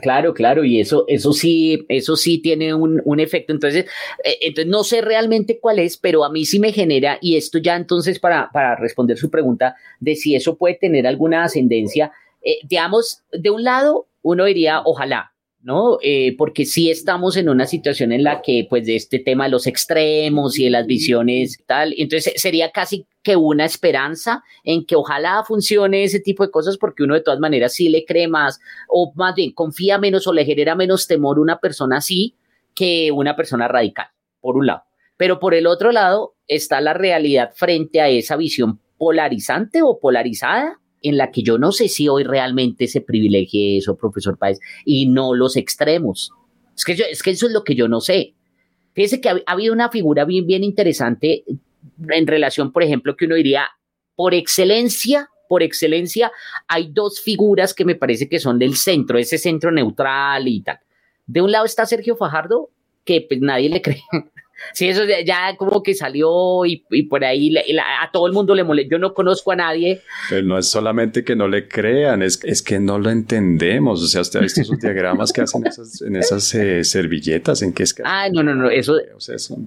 B: Claro, claro, y eso, eso sí, eso sí tiene un, un efecto. Entonces, eh, entonces, no sé realmente cuál es, pero a mí sí me genera, y esto ya entonces para, para responder su pregunta de si eso puede tener alguna ascendencia, eh, digamos, de un lado, uno diría, ojalá, ¿no? Eh, porque sí estamos en una situación en la que, pues, de este tema de los extremos y de las visiones tal, entonces sería casi que una esperanza en que ojalá funcione ese tipo de cosas porque uno de todas maneras sí le cree más o más bien confía menos o le genera menos temor una persona así que una persona radical, por un lado. Pero por el otro lado está la realidad frente a esa visión polarizante o polarizada en la que yo no sé si hoy realmente se privilegie eso, profesor Páez, y no los extremos. Es que, es que eso es lo que yo no sé. Fíjese que ha, habido una figura bien, bien interesante en relación, por ejemplo, que uno diría, por excelencia, por excelencia, hay dos figuras que me parece que son del centro, ese centro neutral y tal. De un lado está Sergio Fajardo, que pues nadie le cree, Sí, eso ya como que salió y, por ahí a todo el mundo le molesta. Yo no conozco a nadie.
A: Pero no es solamente que no le crean, es, es que no lo entendemos. O sea, usted ha visto esos diagramas que hacen en esas eh, servilletas, en qué es que...
B: Ah, no, no, no, eso...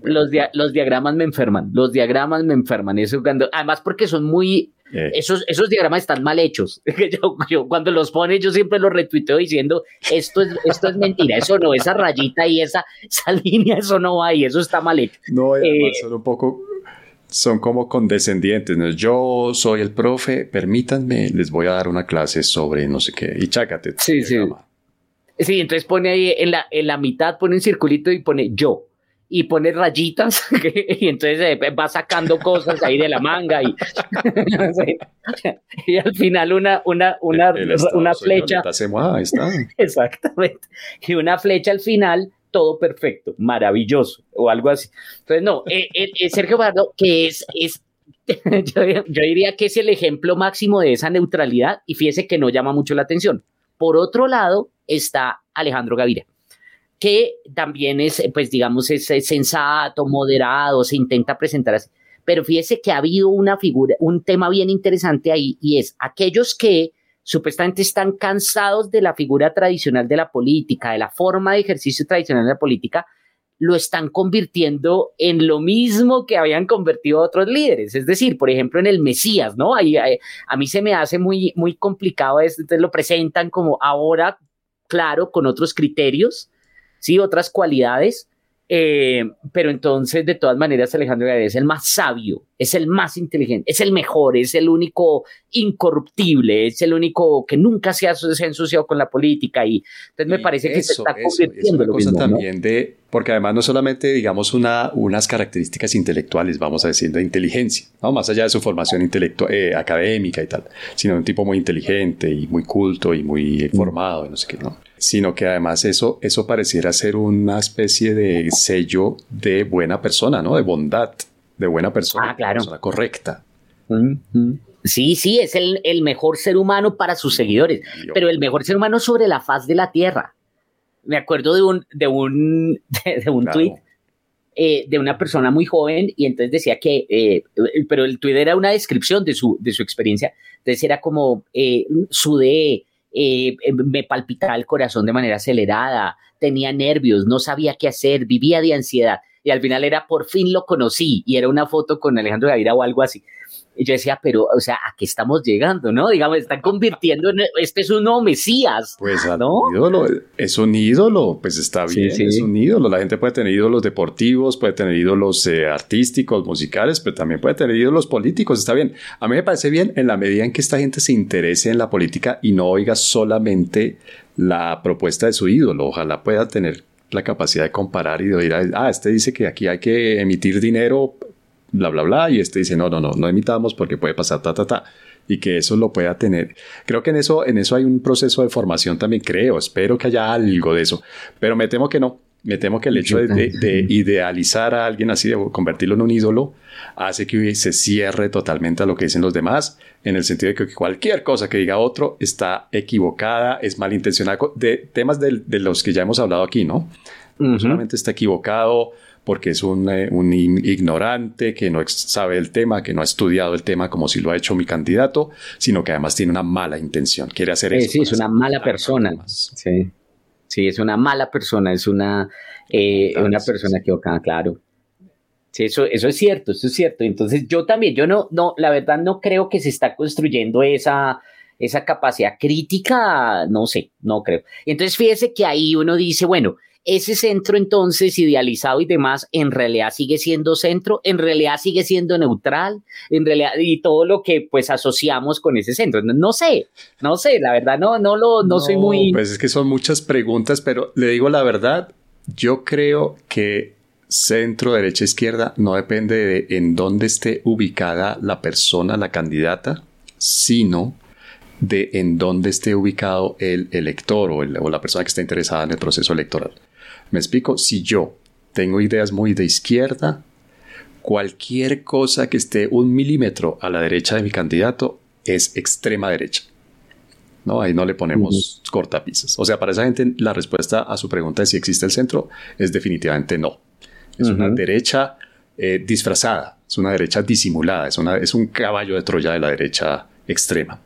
B: los, los diagramas me enferman, los diagramas me enferman. Eso cuando, además porque son muy eh. Esos, esos diagramas están mal hechos. Yo, cuando los pone, yo siempre los retuiteo diciendo, esto es, esto es mentira, eso no, esa rayita y esa, esa línea, eso no va y eso está mal hecho.
A: No, eh, son un poco, son como condescendientes. Yo soy el profe, permítanme, les voy a dar una clase sobre no sé qué, y chácate.
B: Sí, sí. Sí, entonces pone ahí en la, en la mitad, pone un circulito y pone yo y pone rayitas y entonces eh, va sacando cosas ahí de la manga y, y al final una, una, una, una flecha. Exactamente. Y una flecha al final, todo perfecto, maravilloso o algo así. Entonces, no, eh, eh, Sergio Bardo, que es, es yo, yo, diría que es el ejemplo máximo de esa neutralidad y fíjese que no llama mucho la atención. Por otro lado está Alejandro Gaviria que también es, pues digamos, es, sensato, moderado, se intenta presentar así. Pero fíjese que ha habido una figura, un tema bien interesante ahí, y es aquellos que supuestamente están cansados de la figura tradicional de la política, de la forma de ejercicio tradicional de la política, lo están convirtiendo en lo mismo que habían convertido otros líderes. Es decir, por ejemplo, en el Mesías, ¿no? Ahí, a mí se me hace muy, muy complicado esto, entonces lo presentan como ahora, claro, con otros criterios, sí, otras cualidades, eh, pero entonces, de todas maneras, Alejandro Gaviria es el más sabio, es el más inteligente, es el mejor, es el único incorruptible, es el único que nunca se ha, ensuciado con la política y entonces me parece que se está convirtiendo
A: lo mismo, también de, porque además no solamente, digamos, una, unas características intelectuales, vamos a decir, de inteligencia, ¿no? más allá de su formación intelectual, eh, académica y tal, sino un tipo muy inteligente y muy culto y muy mm. formado y no sé qué, ¿no? sino que además eso, eso pareciera ser una especie de sello de buena persona, ¿no? De bondad, de buena persona,
B: ah, claro.
A: persona correcta.
B: Sí, sí, es el, mejor ser humano para sus seguidores, pero el mejor ser humano sobre la faz de la tierra. Me acuerdo de un, de un, de, un tweet eh, de una persona muy joven y entonces decía que, eh, pero el tweet era una descripción de su, de su experiencia, entonces era como eh, sudé, eh, eh, me palpitaba el corazón de manera acelerada, tenía nervios, no sabía qué hacer, vivía de ansiedad. Y al final era por fin lo conocí y era una foto con Alejandro Gaviria o algo así. Y yo decía, pero, o sea, ¿a qué estamos llegando, no? Digamos, están convirtiendo en, este es un nuevo Mesías.
A: Pues, ¿no? ídolo, es un ídolo, pues está bien, es un ídolo. La gente puede tener ídolos deportivos, puede tener ídolos eh, artísticos, musicales, pero también puede tener ídolos políticos, está bien. A mí me parece bien en la medida en que esta gente se interese en la política y no oiga solamente la propuesta de su ídolo. Ojalá pueda tener la capacidad de comparar y de oír, ah, este dice que aquí hay que emitir dinero bla, bla, bla, y este dice, no, no, no, no imitamos porque puede pasar ta, ta, ta, y que eso lo pueda tener. Creo que en eso, en eso hay un proceso de formación también, creo, espero que haya algo de eso, pero me temo que no. Me temo que el hecho de, idealizar a alguien así, de convertirlo en un ídolo, hace que se cierre totalmente a lo que dicen los demás, en el sentido de que cualquier cosa que diga otro está equivocada, es malintencionada, de temas de, los que ya hemos hablado aquí, ¿no? No solamente está equivocado, porque es un, eh, un, ignorante que no sabe el tema, que no ha estudiado el tema como si lo ha hecho mi candidato, sino que además tiene una mala intención, quiere hacer eso.
B: Sí, es una mala persona. Sí. Sí, es una mala persona, es una, eh, una persona equivocada, claro. Sí, eso, eso es cierto, eso es cierto. Entonces yo también, yo no, no, la verdad no creo que se está construyendo esa, esa capacidad crítica, no sé, no creo. Entonces fíjese que ahí uno dice, bueno, ese centro entonces idealizado y demás, en realidad sigue siendo centro, en realidad sigue siendo neutral, en realidad, y todo lo que pues asociamos con ese centro. No, sé, no sé, la verdad no, no lo, no, soy muy...
A: Pues es que son muchas preguntas, pero le digo la verdad, yo creo que centro, derecha, izquierda no depende de en dónde esté ubicada la persona, la candidata, sino de en dónde esté ubicado el elector o, o la persona que está interesada en el proceso electoral. Me explico, si yo tengo ideas muy de izquierda, cualquier cosa que esté un milímetro a la derecha de mi candidato es extrema derecha. ¿no? Ahí no le ponemos cortapisas. O sea, para esa gente la respuesta a su pregunta de si existe el centro es definitivamente no. Es una derecha eh, disfrazada, es una derecha disimulada, es, una, es un caballo de Troya de la derecha extrema.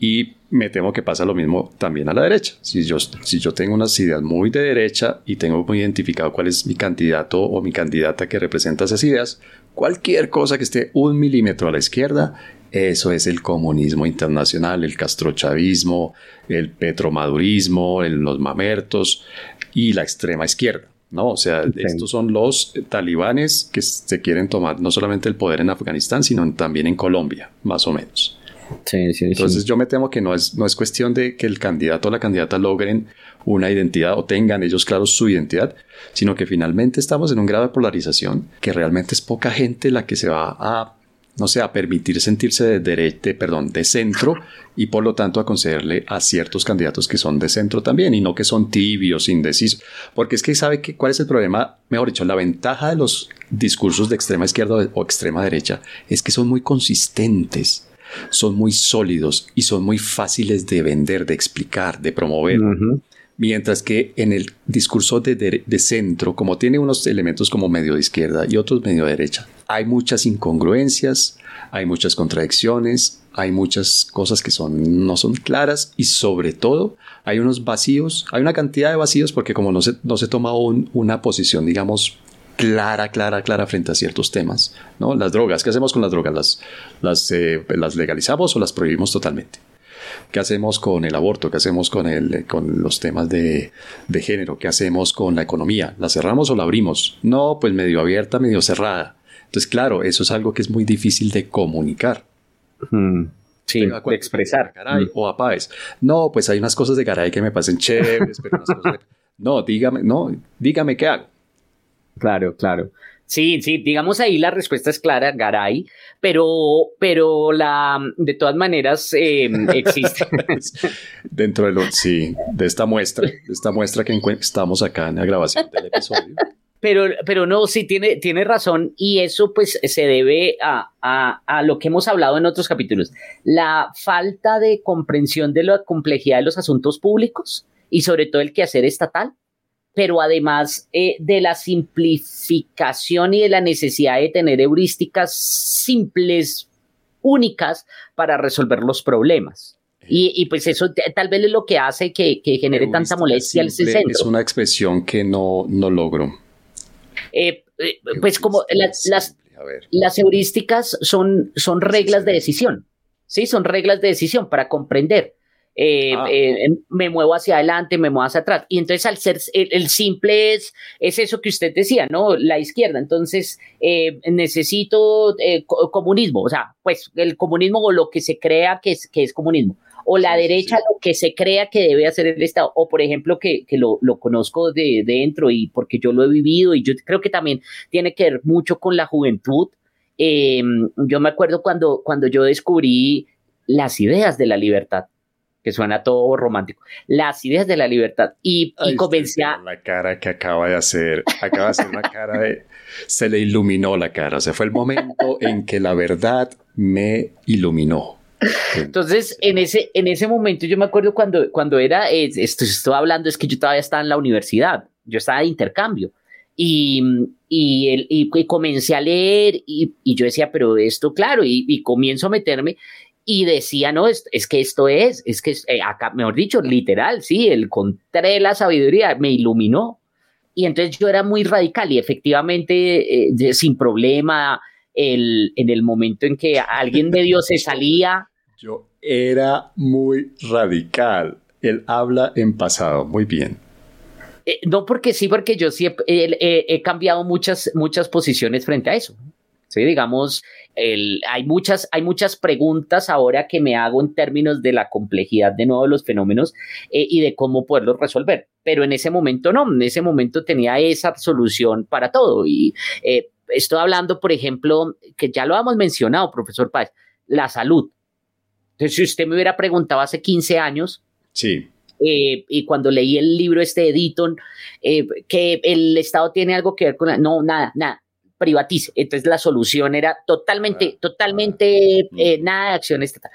A: Y me temo que pasa lo mismo también a la derecha. Si yo, si yo tengo unas ideas muy de derecha y tengo muy identificado cuál es mi candidato o mi candidata que representa esas ideas, cualquier cosa que esté un milímetro a la izquierda, eso es el comunismo internacional, el castrochavismo, el petromadurismo, los mamertos y la extrema izquierda. ¿no? O sea, estos son los talibanes que se quieren tomar no solamente el poder en Afganistán, sino también en Colombia, más o menos. Sí, sí, Entonces yo me temo que no es, no es cuestión de que el candidato o la candidata logren una identidad o tengan ellos claros su identidad, sino que finalmente estamos en un grado de polarización que realmente es poca gente la que se va a no sé, a permitir sentirse de, derecha, perdón, de centro y por lo tanto a concederle a ciertos candidatos que son de centro también y no que son tibios, indecisos. Porque es que sabe que, cuál es el problema, mejor dicho, la ventaja de los discursos de extrema izquierda o extrema derecha es que son muy consistentes, son muy sólidos y son muy fáciles de vender, de explicar, de promover. Mientras que en el discurso de, centro, como tiene unos elementos como medio de izquierda y otros medio de derecha, hay muchas incongruencias, hay muchas contradicciones, hay muchas cosas que son, no son claras y sobre todo hay unos vacíos, hay una cantidad de vacíos porque como no se, no se toma una posición, digamos, clara, clara, clara frente a ciertos temas, ¿no? Las drogas, ¿qué hacemos con las drogas? ¿Las, las, eh, las legalizamos o las prohibimos totalmente? ¿Qué hacemos con el aborto? ¿Qué hacemos con, el, con los temas de, de género? ¿Qué hacemos con la economía? ¿La cerramos o la abrimos? No, pues medio abierta, medio cerrada. Entonces, claro, eso es algo que es muy difícil de comunicar.
B: Sí, de expresar.
A: O a Páez. No, pues hay unas cosas de Garay que me pasen chéveres, pero unas cosas No, dígame, no, dígame qué hago.
B: Claro, claro. Sí, sí, digamos ahí la respuesta es clara, Garay, pero, pero la, de todas maneras eh, existe.
A: Dentro de lo, sí, de esta muestra, de esta muestra que estamos acá en la grabación del episodio.
B: Pero, pero no, sí tiene, tiene razón y eso pues se debe a, a, a, lo que hemos hablado en otros capítulos, la falta de comprensión de la complejidad de los asuntos públicos y sobre todo el quehacer estatal pero además eh, de la simplificación y de la necesidad de tener heurísticas simples, únicas, para resolver los problemas. Y, pues eso tal vez es lo que hace que, genere tanta molestia al centro.
A: Es una expresión que no, no logro.
B: Eh, eh, pues como las, las, heurísticas son, son reglas de decisión, ¿sí? Son reglas de decisión para comprender. Eh, ah. eh, me muevo hacia adelante, me muevo hacia atrás. Y entonces al ser el, simple es, es eso que usted decía, ¿no? La izquierda. Entonces eh, necesito comunismo, o sea, pues el comunismo o lo que se crea que es, que es comunismo. O la derecha, lo que se crea que debe hacer el Estado. O por ejemplo, que, que lo, lo, conozco de, dentro y porque yo lo he vivido y yo creo que también tiene que ver mucho con la juventud. yo me acuerdo cuando, cuando yo descubrí las ideas de la libertad que suena todo romántico, las ideas de la libertad. Y, y comencé a...
A: La cara que acaba de hacer, acaba de hacer una cara de... Se le iluminó la cara, o sea, fue el momento en que la verdad me iluminó.
B: Entonces, en ese, en ese momento yo me acuerdo cuando, cuando era, esto estoy hablando, es que yo todavía estaba en la universidad, yo estaba de intercambio. Y, y, y, comencé a leer y, y, yo decía, pero esto, claro, y, comienzo a meterme y decía, no, es, es que esto es, es que eh, acá, mejor dicho, literal, sí, el encontré la sabiduría, me iluminó. Y entonces yo era muy radical y efectivamente, eh, sin problema, el, en el momento en que alguien de Dios se salía.
A: Yo era muy radical. Él habla en pasado, muy bien.
B: Eh, no porque sí, porque yo sí he, he cambiado muchas, muchas posiciones frente a eso. ¿Sí? Digamos, el, hay, muchas, hay muchas preguntas ahora que me hago en términos de la complejidad de nuevo de los fenómenos eh, y de cómo poderlos resolver. Pero en ese momento no, en ese momento tenía esa solución para todo. Y eh, estoy hablando, por ejemplo, que ya lo hemos mencionado, profesor Páez, la salud. Entonces, si usted me hubiera preguntado hace 15 años,
A: sí.
B: Eh, y cuando leí el libro este de que el Estado tiene algo que ver con... La, no, nada, nada privatice. Entonces la solución era totalmente, totalmente eh, nada de acción estatal.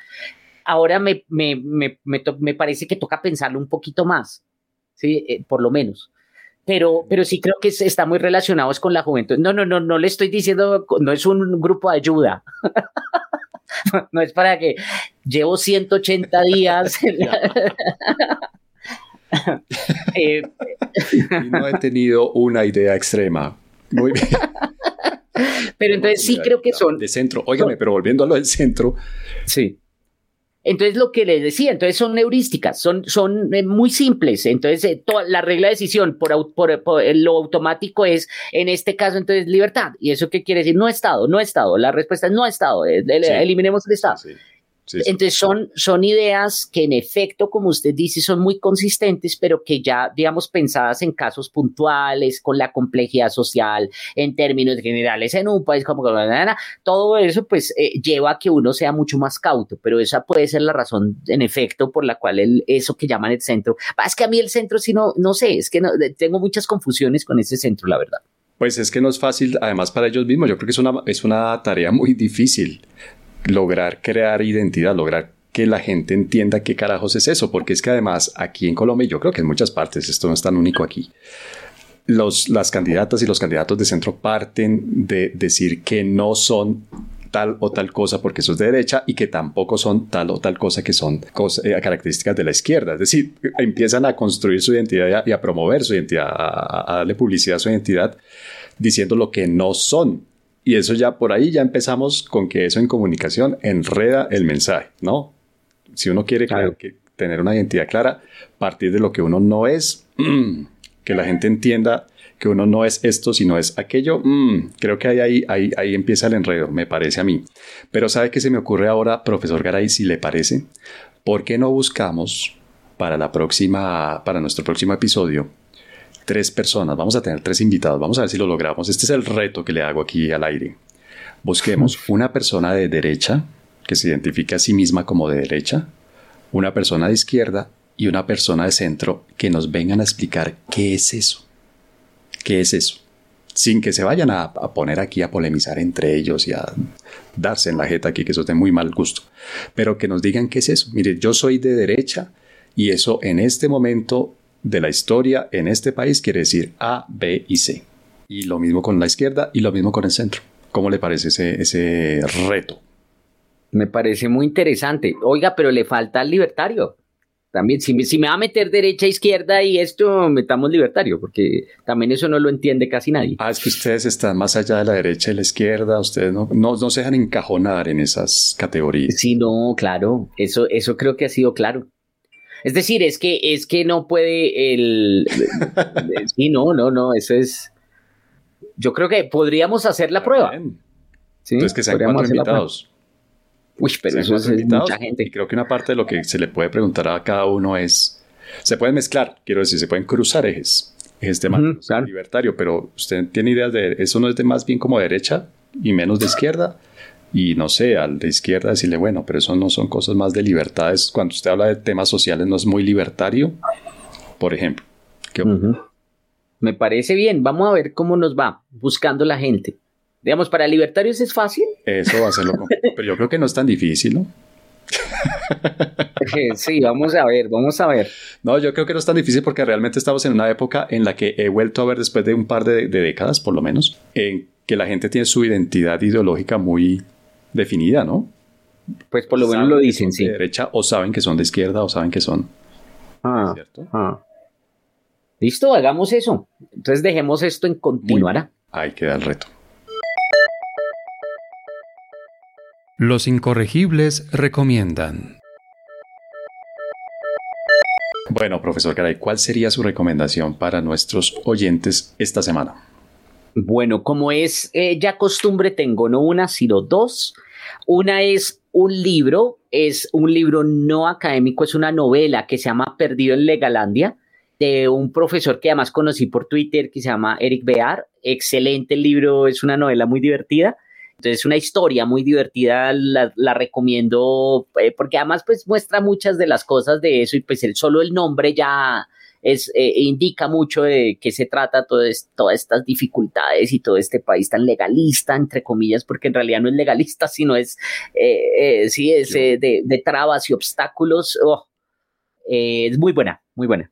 B: Ahora me, me, me, me, parece que toca pensarlo un poquito más, ¿sí? Eh, por lo menos. Pero, pero sí creo que está muy relacionado con la juventud. No, no, no, no le estoy diciendo, no es un grupo de ayuda. no es para que llevo 180 días.
A: Eh, y no he tenido una idea extrema. Muy bien.
B: Pero entonces sí creo que son...
A: De centro, óigame, pero volviendo a lo del centro.
B: Sí. Entonces lo que les decía, entonces son heurísticas, son, son eh, muy simples. Entonces eh, toda la regla de decisión por, por, eh, lo automático es, en este caso, entonces libertad. ¿Y eso qué quiere decir? No Estado, no Estado. La respuesta es no Estado. eliminemos el Estado. Entonces son, son ideas que en efecto, como usted dice, son muy consistentes, pero que ya, digamos, pensadas en casos puntuales, con la complejidad social, en términos generales, en un país como todo eso pues eh, lleva a que uno sea mucho más cauto, pero esa puede ser la razón, en efecto, por la cual el, eso que llaman el centro. Es que a mí el centro, si no, no sé, es que tengo muchas confusiones con ese centro, la verdad.
A: Pues es que no es fácil, además para ellos mismos, yo creo que es una, es una tarea muy difícil lograr crear identidad, lograr que la gente entienda qué carajos es eso, porque es que además aquí en Colombia, yo creo que en muchas partes, esto no es tan único aquí, los, las candidatas y los candidatos de centro parten de decir que no son tal o tal cosa porque eso es de derecha y que tampoco son tal o tal cosa que son eh, características de la izquierda. Es decir, empiezan a construir su identidad y a, promover su identidad, a, darle publicidad a su identidad diciendo lo que no son. Y eso ya por ahí ya empezamos con que eso en comunicación enreda el mensaje, ¿no? Si uno quiere tener una identidad clara, partir de lo que uno no es, que la gente entienda que uno no es esto, sino es aquello, creo que ahí, ahí, ahí empieza el enredo, me parece a mí. Pero ¿sabe qué se me ocurre ahora, profesor Garay, si le parece? ¿Por qué no buscamos para la próxima, para nuestro próximo episodio, tres personas, vamos a tener tres invitados, vamos a ver si lo logramos. Este es el reto que le hago aquí al aire. Busquemos una persona de derecha, que se identifica a sí misma como de derecha, una persona de izquierda y una persona de centro que nos vengan a explicar qué es eso. ¿Qué es eso? Sin que se vayan a, poner aquí a polemizar entre ellos y a darse en la jeta aquí, que eso es de muy mal gusto. Pero que nos digan qué es eso. Mire, yo soy de derecha y eso en este momento de la historia en este país quiere decir A, B y C. Y lo mismo con la izquierda y lo mismo con el centro. ¿Cómo le parece ese, ese reto?
B: Me parece muy interesante. Oiga, pero le falta al libertario. También, si me, si me va a meter derecha, izquierda y esto, metamos libertario, porque también eso no lo entiende casi nadie.
A: Ah, es que ustedes están más allá de la derecha y la izquierda, ustedes no, no, no se dejan encajonar en esas categorías.
B: Sí, no, claro, eso, eso creo que ha sido claro. Es decir, es que, es que no puede el... sí, no, no, no, eso es... Yo creo que podríamos hacer la prueba.
A: ¿Sí? Entonces que sean cuatro invitados.
B: Uy, pero eso es mucha gente.
A: Y creo que una parte de lo que se le puede preguntar a cada uno es... Se pueden mezclar, quiero decir, se pueden cruzar ejes. Ejes temáticos, libertario, pero usted tiene ideas de... Eso no es de más bien como derecha y menos de izquierda y no sé, al de izquierda decirle, bueno, pero eso no son cosas más de libertades. Cuando usted habla de temas sociales, no es muy libertario, por ejemplo.
B: Me parece bien, vamos a ver cómo nos va buscando la gente. Digamos, para libertarios es fácil.
A: Eso va a ser lo Pero yo creo que no es tan difícil, ¿no?
B: sí, vamos a ver, vamos a ver.
A: No, yo creo que no es tan difícil porque realmente estamos en una época en la que he vuelto a ver después de un par de, de décadas, por lo menos, en que la gente tiene su identidad ideológica muy definida, ¿no?
B: Pues por lo menos lo dicen, sí.
A: De derecha o saben que son de izquierda o saben que son.
B: Ah, ¿cierto? Ah. Listo, hagamos eso. Entonces dejemos esto en continuará.
A: Ahí queda el reto.
C: Los incorregibles recomiendan.
A: Bueno, profesor Caray, ¿cuál sería su recomendación para nuestros oyentes esta semana?
B: Bueno, como es eh, ya costumbre, tengo no una, sino dos. Una es un libro, es un libro no académico, es una novela que se llama Perdido en Legalandia, de un profesor que además conocí por Twitter, que se llama Eric Bear. Excelente libro, es una novela muy divertida. Entonces, es una historia muy divertida, la, recomiendo, eh, porque además pues muestra muchas de las cosas de eso y pues el, solo el nombre ya es, eh, indica mucho de qué se trata todas estas dificultades y todo este país tan legalista, entre comillas, porque en realidad no es legalista, sino es, eh, eh sí, es eh, de, de, trabas y obstáculos. Oh, es muy buena, muy buena.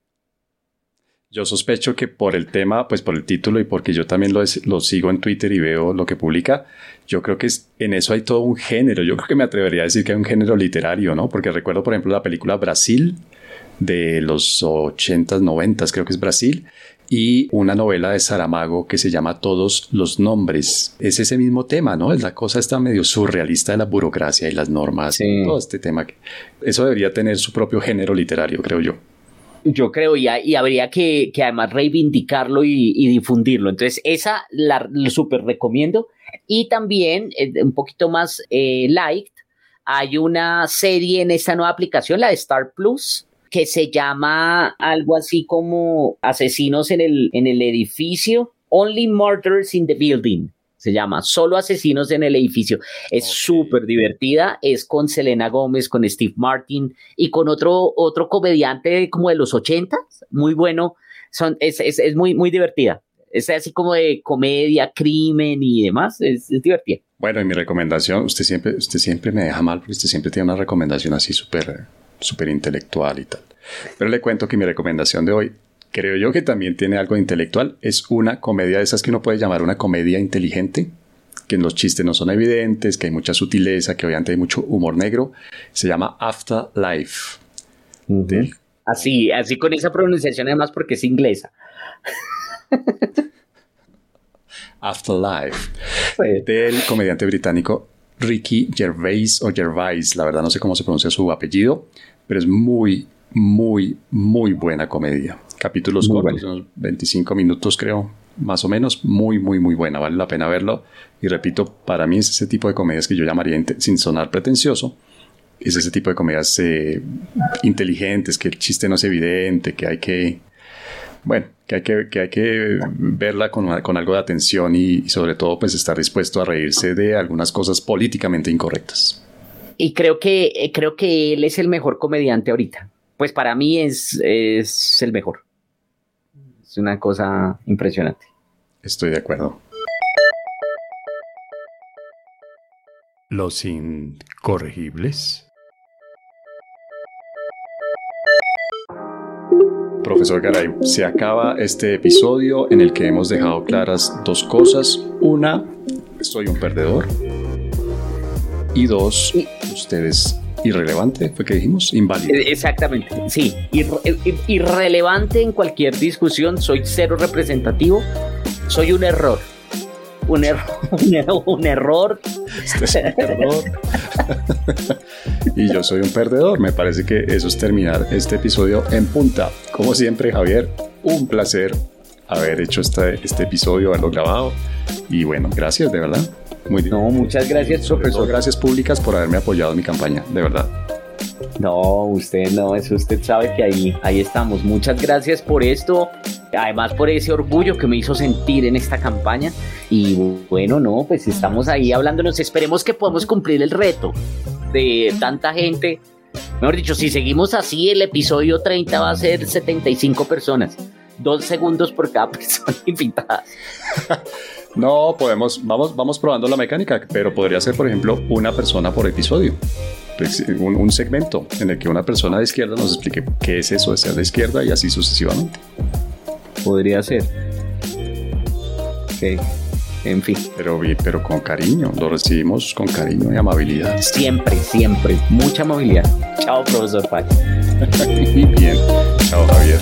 A: Yo sospecho que por el tema, pues por el título y porque yo también lo, lo, sigo en Twitter y veo lo que publica, yo creo que es, en eso hay todo un género. Yo creo que me atrevería a decir que hay un género literario, ¿no? Porque recuerdo, por ejemplo, la película Brasil, de los 80s, 90 creo que es Brasil, y una novela de Saramago que se llama Todos los nombres. Es ese mismo tema, ¿no? Es la cosa está medio surrealista de la burocracia y las normas, todo este tema. Eso debería tener su propio género literario, creo yo.
B: Yo creo, y, y habría que, que, además reivindicarlo y, difundirlo. Entonces, esa la, súper recomiendo. Y también, eh, un poquito más eh, light, hay una serie en esta nueva aplicación, la de Star Plus, que se llama algo así como Asesinos en el, en el edificio, Only Murders in the Building. Se llama Solo Asesinos en el Edificio. Es súper divertida. Es con Selena Gómez, con Steve Martin y con otro, otro comediante como de los 80. Muy bueno. Son, es, es, es muy, muy divertida. Es así como de comedia, crimen y demás. Es, es divertida.
A: Bueno, y mi recomendación, usted siempre, usted siempre me deja mal porque usted siempre tiene una recomendación así súper súper intelectual y tal. Pero le cuento que mi recomendación de hoy, creo yo que también tiene algo de intelectual, es una comedia de esas que uno puede llamar una comedia inteligente, que los chistes no son evidentes, que hay mucha sutileza, que obviamente hay mucho humor negro. Se llama Afterlife.
B: Así, así con esa pronunciación además porque es inglesa.
A: Afterlife, del comediante británico Ricky Gervais o Gervais, la verdad no sé cómo se pronuncia su apellido, pero es muy, muy, muy buena comedia. Capítulos cortos, unos 25 minutos creo, más o menos, muy, muy, muy buena, vale la pena verlo. Y repito, para mí es ese tipo de comedias que yo llamaría, sin sonar pretencioso, es ese tipo de comedias eh, inteligentes, que el chiste no es evidente, que hay que bueno, que hay que, que, hay que verla con, con algo de atención y, sobre todo pues estar dispuesto a reírse de algunas cosas políticamente incorrectas.
B: Y creo que, eh, creo que él es el mejor comediante ahorita. Pues para mí es, es el mejor. Es una cosa impresionante.
A: Estoy de acuerdo.
C: Los incorregibles.
A: Profesor Garay, se acaba este episodio en el que hemos dejado claras dos cosas. Una, soy un perdedor. Y dos, usted es irrelevante, fue que dijimos, inválido.
B: Eh, exactamente, sí. Eh, irrelevante en cualquier discusión, soy cero representativo, soy un error. Un, error, un, error.
A: Este es un error. y yo soy un perdedor. Me parece que eso es terminar este episodio en punta. Como siempre, Javier, un placer haber hecho este, este episodio, haberlo grabado. Y bueno, gracias, de verdad.
B: Muy bien. No, muchas gracias,
A: profesor. Gracias públicas por haberme apoyado en mi campaña, de verdad.
B: No, usted no, eso usted sabe que ahí, ahí estamos. Muchas gracias por esto, además por ese orgullo que me hizo sentir en esta campaña. Y bueno, no, pues estamos ahí hablándonos. Esperemos que podamos cumplir el reto de tanta gente. Mejor dicho, si seguimos así, el episodio 30 va a ser 75 personas. Dos segundos por cada persona invitada.
A: no, podemos, vamos, vamos probando la mecánica, pero podría ser, por ejemplo, una persona por episodio. Pues, un, segmento en el que una persona de izquierda nos explique qué es eso de ser de izquierda y así sucesivamente.
B: Podría ser. Ok. En fin.
A: Pero, pero con cariño, lo recibimos con cariño y amabilidad.
B: Siempre, siempre. Mucha amabilidad. Chao, profesor Pai.
A: Bien. Chao, Javier.